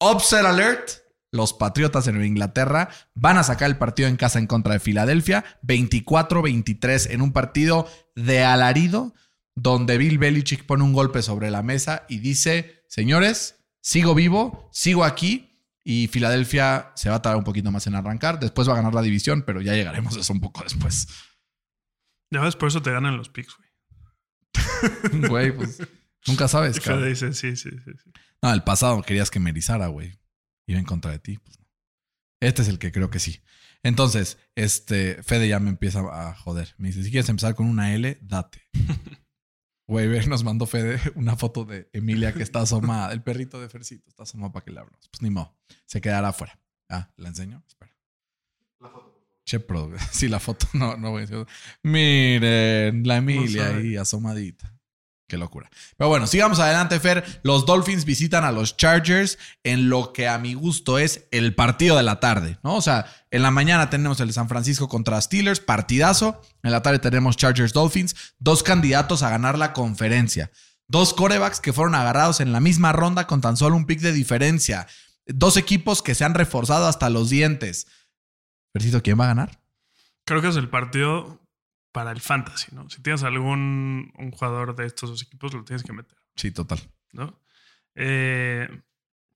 Upset alert. Los Patriotas Nueva Inglaterra van a sacar el partido en casa en contra de Filadelfia, 24-23 en un partido de alarido donde Bill Belichick pone un golpe sobre la mesa y dice, señores, sigo vivo, sigo aquí y Filadelfia se va a tardar un poquito más en arrancar, después va a ganar la división, pero ya llegaremos a eso un poco después. Ya ves, por eso te ganan los picks, güey. Güey, pues nunca sabes, Y Fede cabrón. dice, sí, sí, sí. sí. No, el pasado querías que me erizara, güey. Iba en contra de ti. Pues no. Este es el que creo que sí. Entonces, este, Fede ya me empieza a joder. Me dice, si quieres empezar con una L, date. Güey, nos mandó Fede una foto de Emilia que está asomada. El perrito de Fercito está asomado para que le hablemos. Pues ni modo. Se quedará afuera. Ah, ¿la enseño? Espera. Che, pro. Sí, la foto. No, no voy a decir. Miren, la Emilia ahí asomadita. Qué locura. Pero bueno, sigamos adelante, Fer. Los Dolphins visitan a los Chargers en lo que a mi gusto es el partido de la tarde, ¿no? O sea, en la mañana tenemos el San Francisco contra Steelers, partidazo. En la tarde tenemos Chargers Dolphins, dos candidatos a ganar la conferencia. Dos corebacks que fueron agarrados en la misma ronda con tan solo un pick de diferencia. Dos equipos que se han reforzado hasta los dientes. Fercito, ¿quién va a ganar? Creo que es el partido para el fantasy, ¿no? Si tienes algún un jugador de estos dos equipos, lo tienes que meter, Sí, total. ¿no? Eh,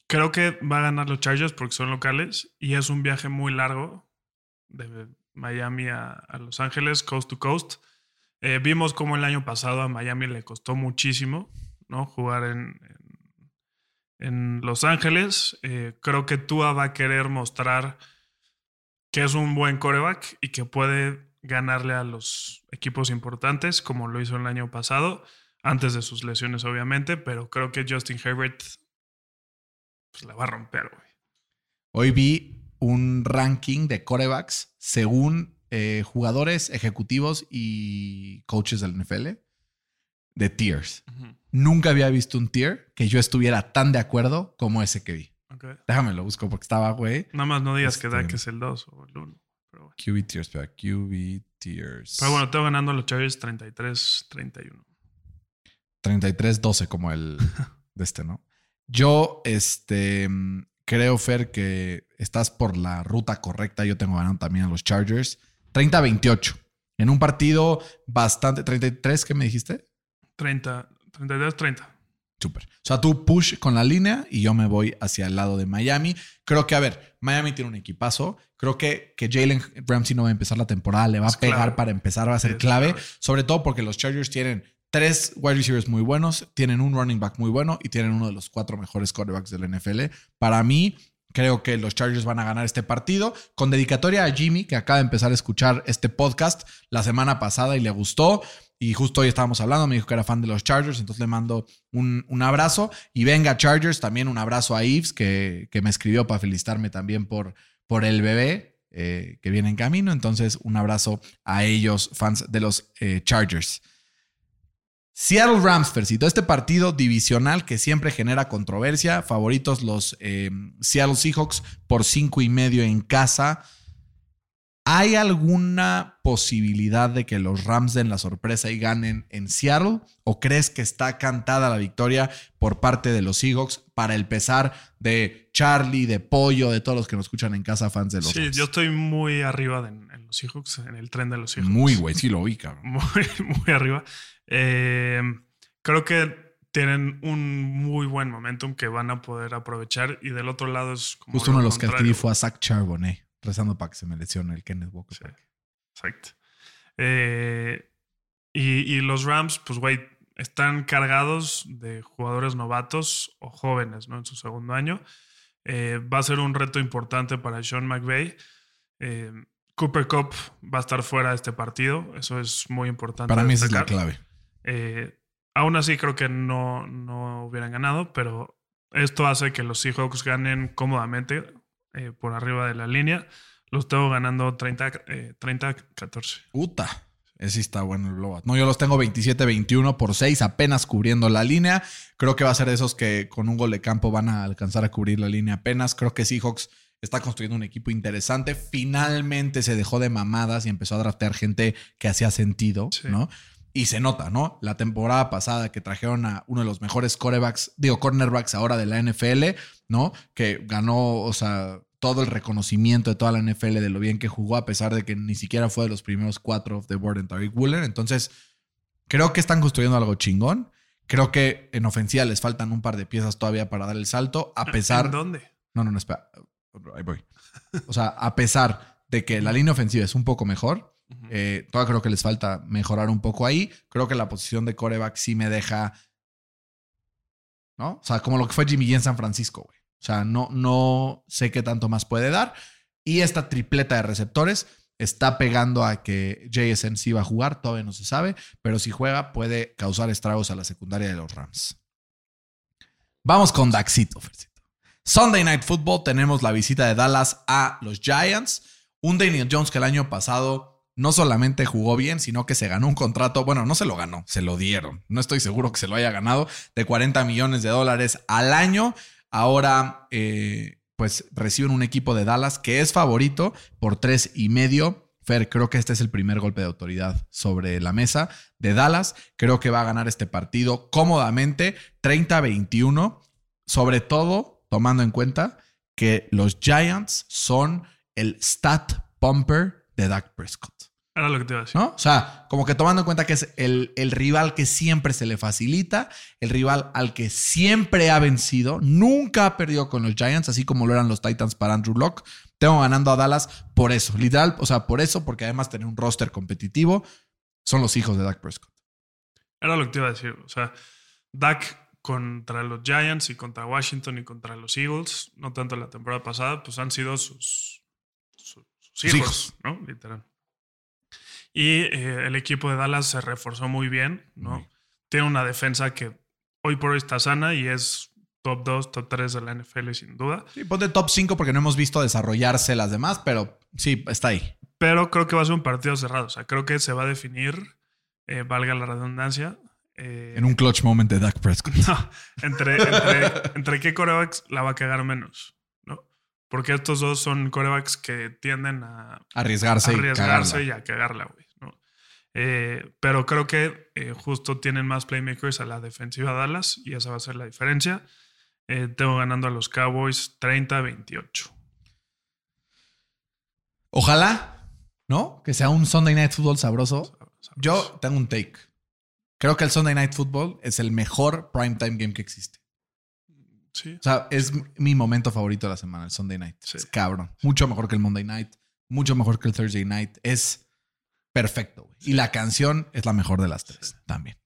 creo que va a ganar los Chargers porque son locales y es un viaje muy largo de Miami a, a Los Ángeles, coast to coast. Eh, vimos cómo el año pasado a Miami le costó muchísimo, ¿no? Jugar en, en, en Los Ángeles. Eh, creo que Tua va a querer mostrar que es un buen coreback y que puede ganarle a los equipos importantes, como lo hizo el año pasado, antes de sus lesiones, obviamente, pero creo que Justin Herbert pues, la va a romper, güey. Hoy vi un ranking de corebacks según eh, jugadores, ejecutivos y coaches del NFL de tiers. Nunca había visto un tier que yo estuviera tan de acuerdo como ese que vi. Déjame lo busco porque estaba, güey. Nada más no digas que Este- Dak es el 2 o el 1. Pero, bueno. QB tiers, espera, QB tiers. Pero bueno, tengo ganando a los Chargers 33-31. 33-12 como el de este, ¿no? Yo, este, creo, Fer, que estás por la ruta correcta. Yo tengo ganando también a los Chargers. 30-28. En un partido bastante. ¿33 qué me dijiste? 30, 32, 30. Súper. O sea, tú push con la línea y yo me voy hacia el lado de Miami. Creo que, a ver, Miami tiene un equipazo. Creo que, que Jalen Ramsey no va a empezar la temporada, le va a pegar para empezar, va a ser clave. Sobre todo porque los Chargers tienen tres wide receivers muy buenos, tienen un running back muy bueno y tienen uno de los cuatro mejores quarterbacks del NFL. Para mí, creo que los Chargers van a ganar este partido. Con dedicatoria a Jimmy, que acaba de empezar a escuchar este podcast la semana pasada y le gustó. Y justo hoy estábamos hablando, me dijo que era fan de los Chargers, entonces le mando un, abrazo. Y venga, Chargers, también un abrazo a Yves, que, que me escribió para felicitarme también por, por el bebé eh, que viene en camino. Entonces, un abrazo a ellos, fans de los eh, Chargers. Seattle Rams, Fercito. Este partido divisional que siempre genera controversia. Favoritos los eh, Seattle Seahawks por cinco y medio en casa. ¿Hay alguna posibilidad de que los Rams den la sorpresa y ganen en Seattle? ¿O crees que está cantada la victoria por parte de los Seahawks para el pesar de Charlie, de Pollo, de todos los que nos escuchan en casa, fans de los Sí, yo estoy muy arriba en, los Seahawks, en el tren de los Seahawks. Muy güey, sí lo vi, cabrón. Muy, muy arriba. Eh, creo que tienen un muy buen momentum que van a poder aprovechar. Y del otro lado es como. Justo uno de los que adquirí fue a Zach Charbonnet rezando para que se me lesione el Kenneth Walker. exacto. Eh, y, los Rams, pues, güey, están cargados de jugadores novatos o jóvenes, ¿no? En su segundo año. Eh, va a ser un reto importante para Sean McVay. Eh, Cooper Cup va a estar fuera de este partido. Eso es muy importante. Para mí esa es la clave. aún así creo que no, no hubieran ganado, pero esto hace que los Seahawks ganen cómodamente eh, por arriba de la línea. Los tengo ganando 30-14. 30, Puta. Ese está bueno el blowout. No, yo los tengo 27-21 por 6, apenas cubriendo la línea. Creo que va a ser de esos que con un gol de campo van a alcanzar a cubrir la línea apenas. Creo que Seahawks está construyendo un equipo interesante. Finalmente se dejó de mamadas y empezó a draftear gente que hacía sentido, ¿no? Y se nota, ¿no? La temporada pasada que trajeron a uno de los mejores corebacks, digo, cornerbacks ahora de la NFL, ¿no? Que ganó, o sea, todo el reconocimiento de toda la NFL de lo bien que jugó, a pesar de que ni siquiera fue de los primeros cuatro of the board en Tariq Wooler. Entonces, creo que están construyendo algo chingón. Creo que en ofensiva les faltan un par de piezas todavía para dar el salto, a pesar. ¿En dónde? No, no, no, espera. Ahí voy. O sea, a pesar de que la línea ofensiva es un poco mejor, eh, todavía creo que les falta mejorar un poco ahí. Creo que la posición de coreback sí me deja. ¿No? O sea, como lo que fue Jimmy G en San Francisco, güey. O sea, no, no sé qué tanto más puede dar. Y esta tripleta de receptores está pegando a que JSN sí va a jugar, todavía no se sabe, pero si juega puede causar estragos a la secundaria de los Rams. Vamos con Daxito, Sunday Night Football tenemos la visita de Dallas a los Giants. Un Daniel Jones que el año pasado no solamente jugó bien, sino que se ganó un contrato, bueno, no se lo ganó, se lo dieron. No estoy seguro que se lo haya ganado, de 40 millones de dólares al año. Ahora, eh, pues reciben un equipo de Dallas que es favorito por tres y medio. Fer, creo que este es el primer golpe de autoridad sobre la mesa de Dallas. Creo que va a ganar este partido cómodamente, 30-21, sobre todo tomando en cuenta que los Giants son el stat pumper de Dak Prescott. Era lo que te iba a decir. ¿No? O sea, como que tomando en cuenta que es el, el, rival que siempre se le facilita, el rival al que siempre ha vencido, nunca ha perdido con los Giants, así como lo eran los Titans para Andrew Locke. Tengo ganando a Dallas por eso, literal, o sea, por eso, porque además tener un roster competitivo, son los hijos de Dak Prescott. Era lo que te iba a decir. O sea, Dak contra los Giants y contra Washington y contra los Eagles, no tanto la temporada pasada, pues han sido sus, sus, hijos, ¿no? Literal. Y eh, el equipo de Dallas se reforzó muy bien, ¿no? Tiene una defensa que hoy por hoy está sana y es top 2, top 3 de la NFL sin duda. Sí, ponte top 5 porque no hemos visto desarrollarse las demás, pero sí, está ahí. Pero creo que va a ser un partido cerrado. O sea, creo que se va a definir, eh, valga la redundancia. Eh, en un clutch moment de Dak Prescott. No, entre, entre, entre qué corebacks la va a cagar menos. Porque estos dos son corebacks que tienden a arriesgarse, arriesgarse y, a cagarla, güey. ¿no? Eh, pero creo que eh, justo tienen más playmakers a la defensiva Dallas y esa va a ser la diferencia. Eh, tengo ganando a los Cowboys 30-28. Ojalá, ¿no? Que sea un Sunday Night Football sabroso. Yo tengo un take. Creo que el Sunday Night Football es el mejor primetime game que existe. Sí. O sea, es mi momento favorito de la semana, el Sunday Night. Sí. Es cabrón. Mucho mejor que el Monday Night. Mucho mejor que el Thursday Night. Es perfecto. güey. Y la canción es la mejor de las tres también.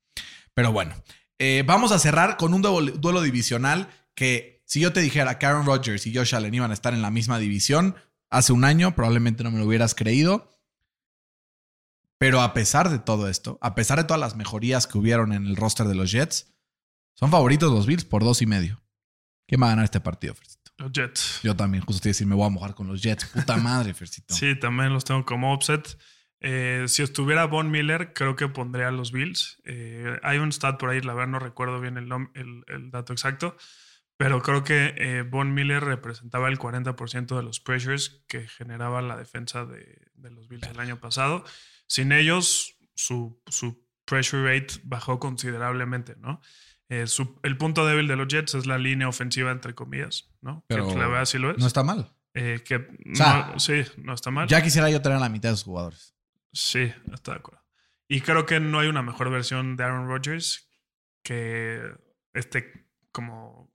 Pero bueno, eh, vamos a cerrar con un duelo, duelo divisional que si yo te dijera que Aaron Rodgers y Josh Allen iban a estar en la misma división hace un año, probablemente no me lo hubieras creído. Pero a pesar de todo esto, a pesar de todas las mejorías que hubieron en el roster de los Jets, son favoritos los Bills por dos y medio. ¿Quién va a ganar este partido, Fercito? Los Jets. Yo también, justo te iba a decir, me voy a mojar con los Jets. Puta madre, Fercito. Sí, también los tengo como offset. Eh, si estuviera Von Miller, creo que pondría los Bills. Eh, hay un stat por ahí, la verdad no recuerdo bien el, el- el dato exacto, pero creo que eh, Von Miller representaba el 40% de los pressures que generaba la defensa de, de los Bills el año pasado. Sin ellos, su, su pressure rate bajó considerablemente, ¿no? Eh, su- el punto débil de los Jets es la línea ofensiva, entre comillas, ¿no? Pero que la verdad sí lo es. No está mal. Eh, que sea, no- sí, no está mal. Ya quisiera yo tener a la mitad de sus jugadores. Sí, estoy de acuerdo. Y creo que no hay una mejor versión de Aaron Rodgers que este como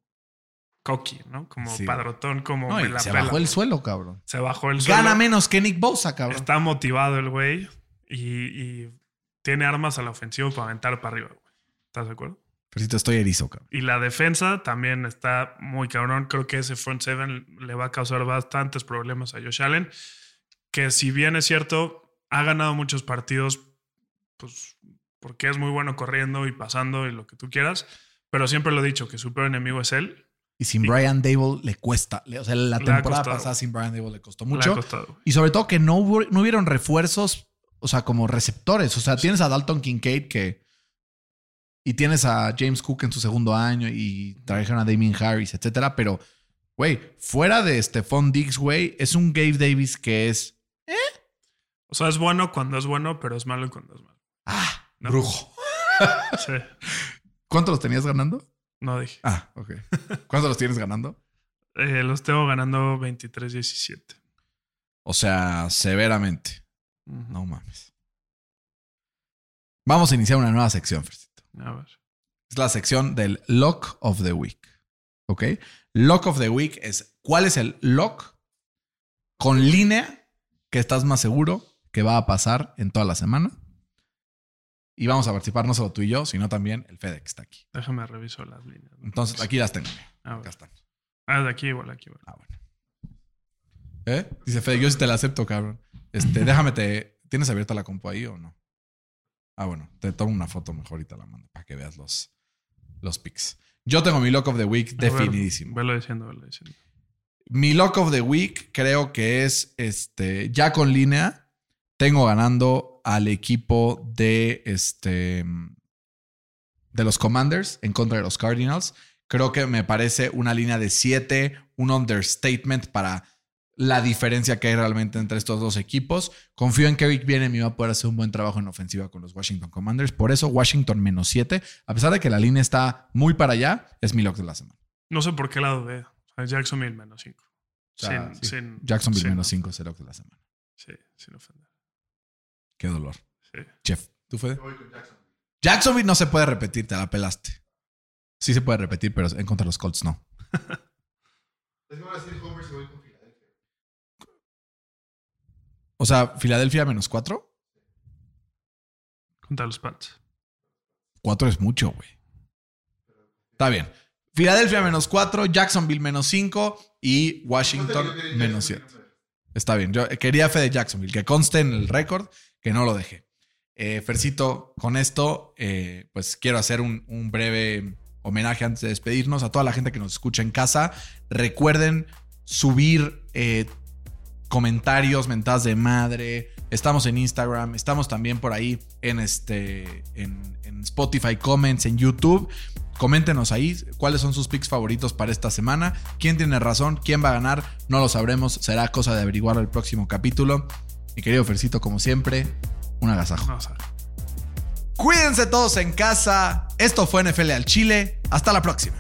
cocky, ¿no? Como Sí. padrotón, como No, me la se pela, bajó el suelo, cabrón. Se bajó el suelo. Gana menos que Nick Bosa, cabrón. Está motivado el güey y, y tiene armas a la ofensiva para aventar para arriba, güey. ¿Estás de acuerdo? Fercito, estoy erizo, cabrón. Y la defensa también está muy cabrón. Creo que ese front seven le va a causar bastantes problemas a Josh Allen. Que si bien es cierto, ha ganado muchos partidos, pues porque es muy bueno corriendo y pasando y lo que tú quieras. Pero siempre lo he dicho, que su peor enemigo es él. Y sin Y- Brian Dable le cuesta. O sea, la temporada pasada sin Brian Dable le costó Le ha mucho. Y sobre todo que no, hubo, no hubieron refuerzos, o sea, como receptores. O sea, tienes a Dalton Kincaid que. Y tienes a James Cook en su segundo año y trajeron a Damien Harris, etcétera. Pero, güey, fuera de Stephon Diggs, güey, es un Gabe Davis que es. O sea, es bueno cuando es bueno, pero es malo cuando es malo. Ah, No. brujo. Sí, ¿Cuánto los tenías ganando? no dije. Ah, ok. ¿Cuánto los tienes ganando? Eh, los tengo ganando 23-17. O sea, severamente. No mames. Vamos a iniciar una nueva sección, Fercito. A ver. Es la sección del Lock of the Week. ¿Ok? Lock of the Week es cuál es el lock con línea que estás más seguro que va a pasar en toda la semana. Y vamos a participar no solo tú y yo, sino también el FedEx está aquí. Déjame reviso las líneas. ¿no? Entonces, aquí las tengo. A Acá están. Ah, de aquí igual, aquí igual. Ah, bueno. ¿Eh? Dice Fede, yo sí te la acepto, cabrón. Este, déjame te. ¿Tienes abierta la compu ahí o no? Ah, bueno, te tomo una foto mejor y te la mando para que veas los, los pics. Yo tengo mi lock of the week A ver, definidísimo. Velo diciendo, velo diciendo. Mi lock of the week creo que es este. Ya con línea. Tengo ganando al equipo de este. De los Commanders en contra de los Cardinals. Creo que me parece una línea de 7, un understatement para la diferencia que hay realmente entre estos dos equipos. Confío en que Eric Bienem va a poder hacer un buen trabajo en ofensiva con los Washington Commanders. Por eso, Washington menos 7, a pesar de que la línea está muy para allá, es mi lock de la semana. No sé por qué lado de. O sea, Jacksonville menos 5. O sea, sin, sí. sin- Jacksonville sin- menos 5 es el lock de la semana. Sí, sin ofender. Qué dolor. Sí. Jeff, ¿tú fue? Jacksonville no se puede repetir, te la pelaste. Sí se puede repetir, pero en contra de los Colts no. O sea, Filadelfia menos 4. Contra los Pats. 4 es mucho, güey. Está bien. Filadelfia menos 4, Jacksonville menos 5 y Washington menos 7. Está bien. Yo quería fe de Jacksonville, que conste en el récord, que no lo dejé. Eh, Fercito, con esto, eh, pues quiero hacer un, un breve homenaje antes de despedirnos a toda la gente que nos escucha en casa. Recuerden subir eh, comentarios, mentadas de madre. Estamos en Instagram, estamos también por ahí en, este, en, en Spotify Comments, en YouTube. Coméntenos ahí cuáles son sus picks favoritos para esta semana. ¿Quién tiene razón? ¿Quién va a ganar? No lo sabremos. Será cosa de averiguarlo el próximo capítulo. Mi querido Fercito, como siempre, un agasajo. Cuídense todos en casa. Esto fue NFL al Chile. Hasta la próxima.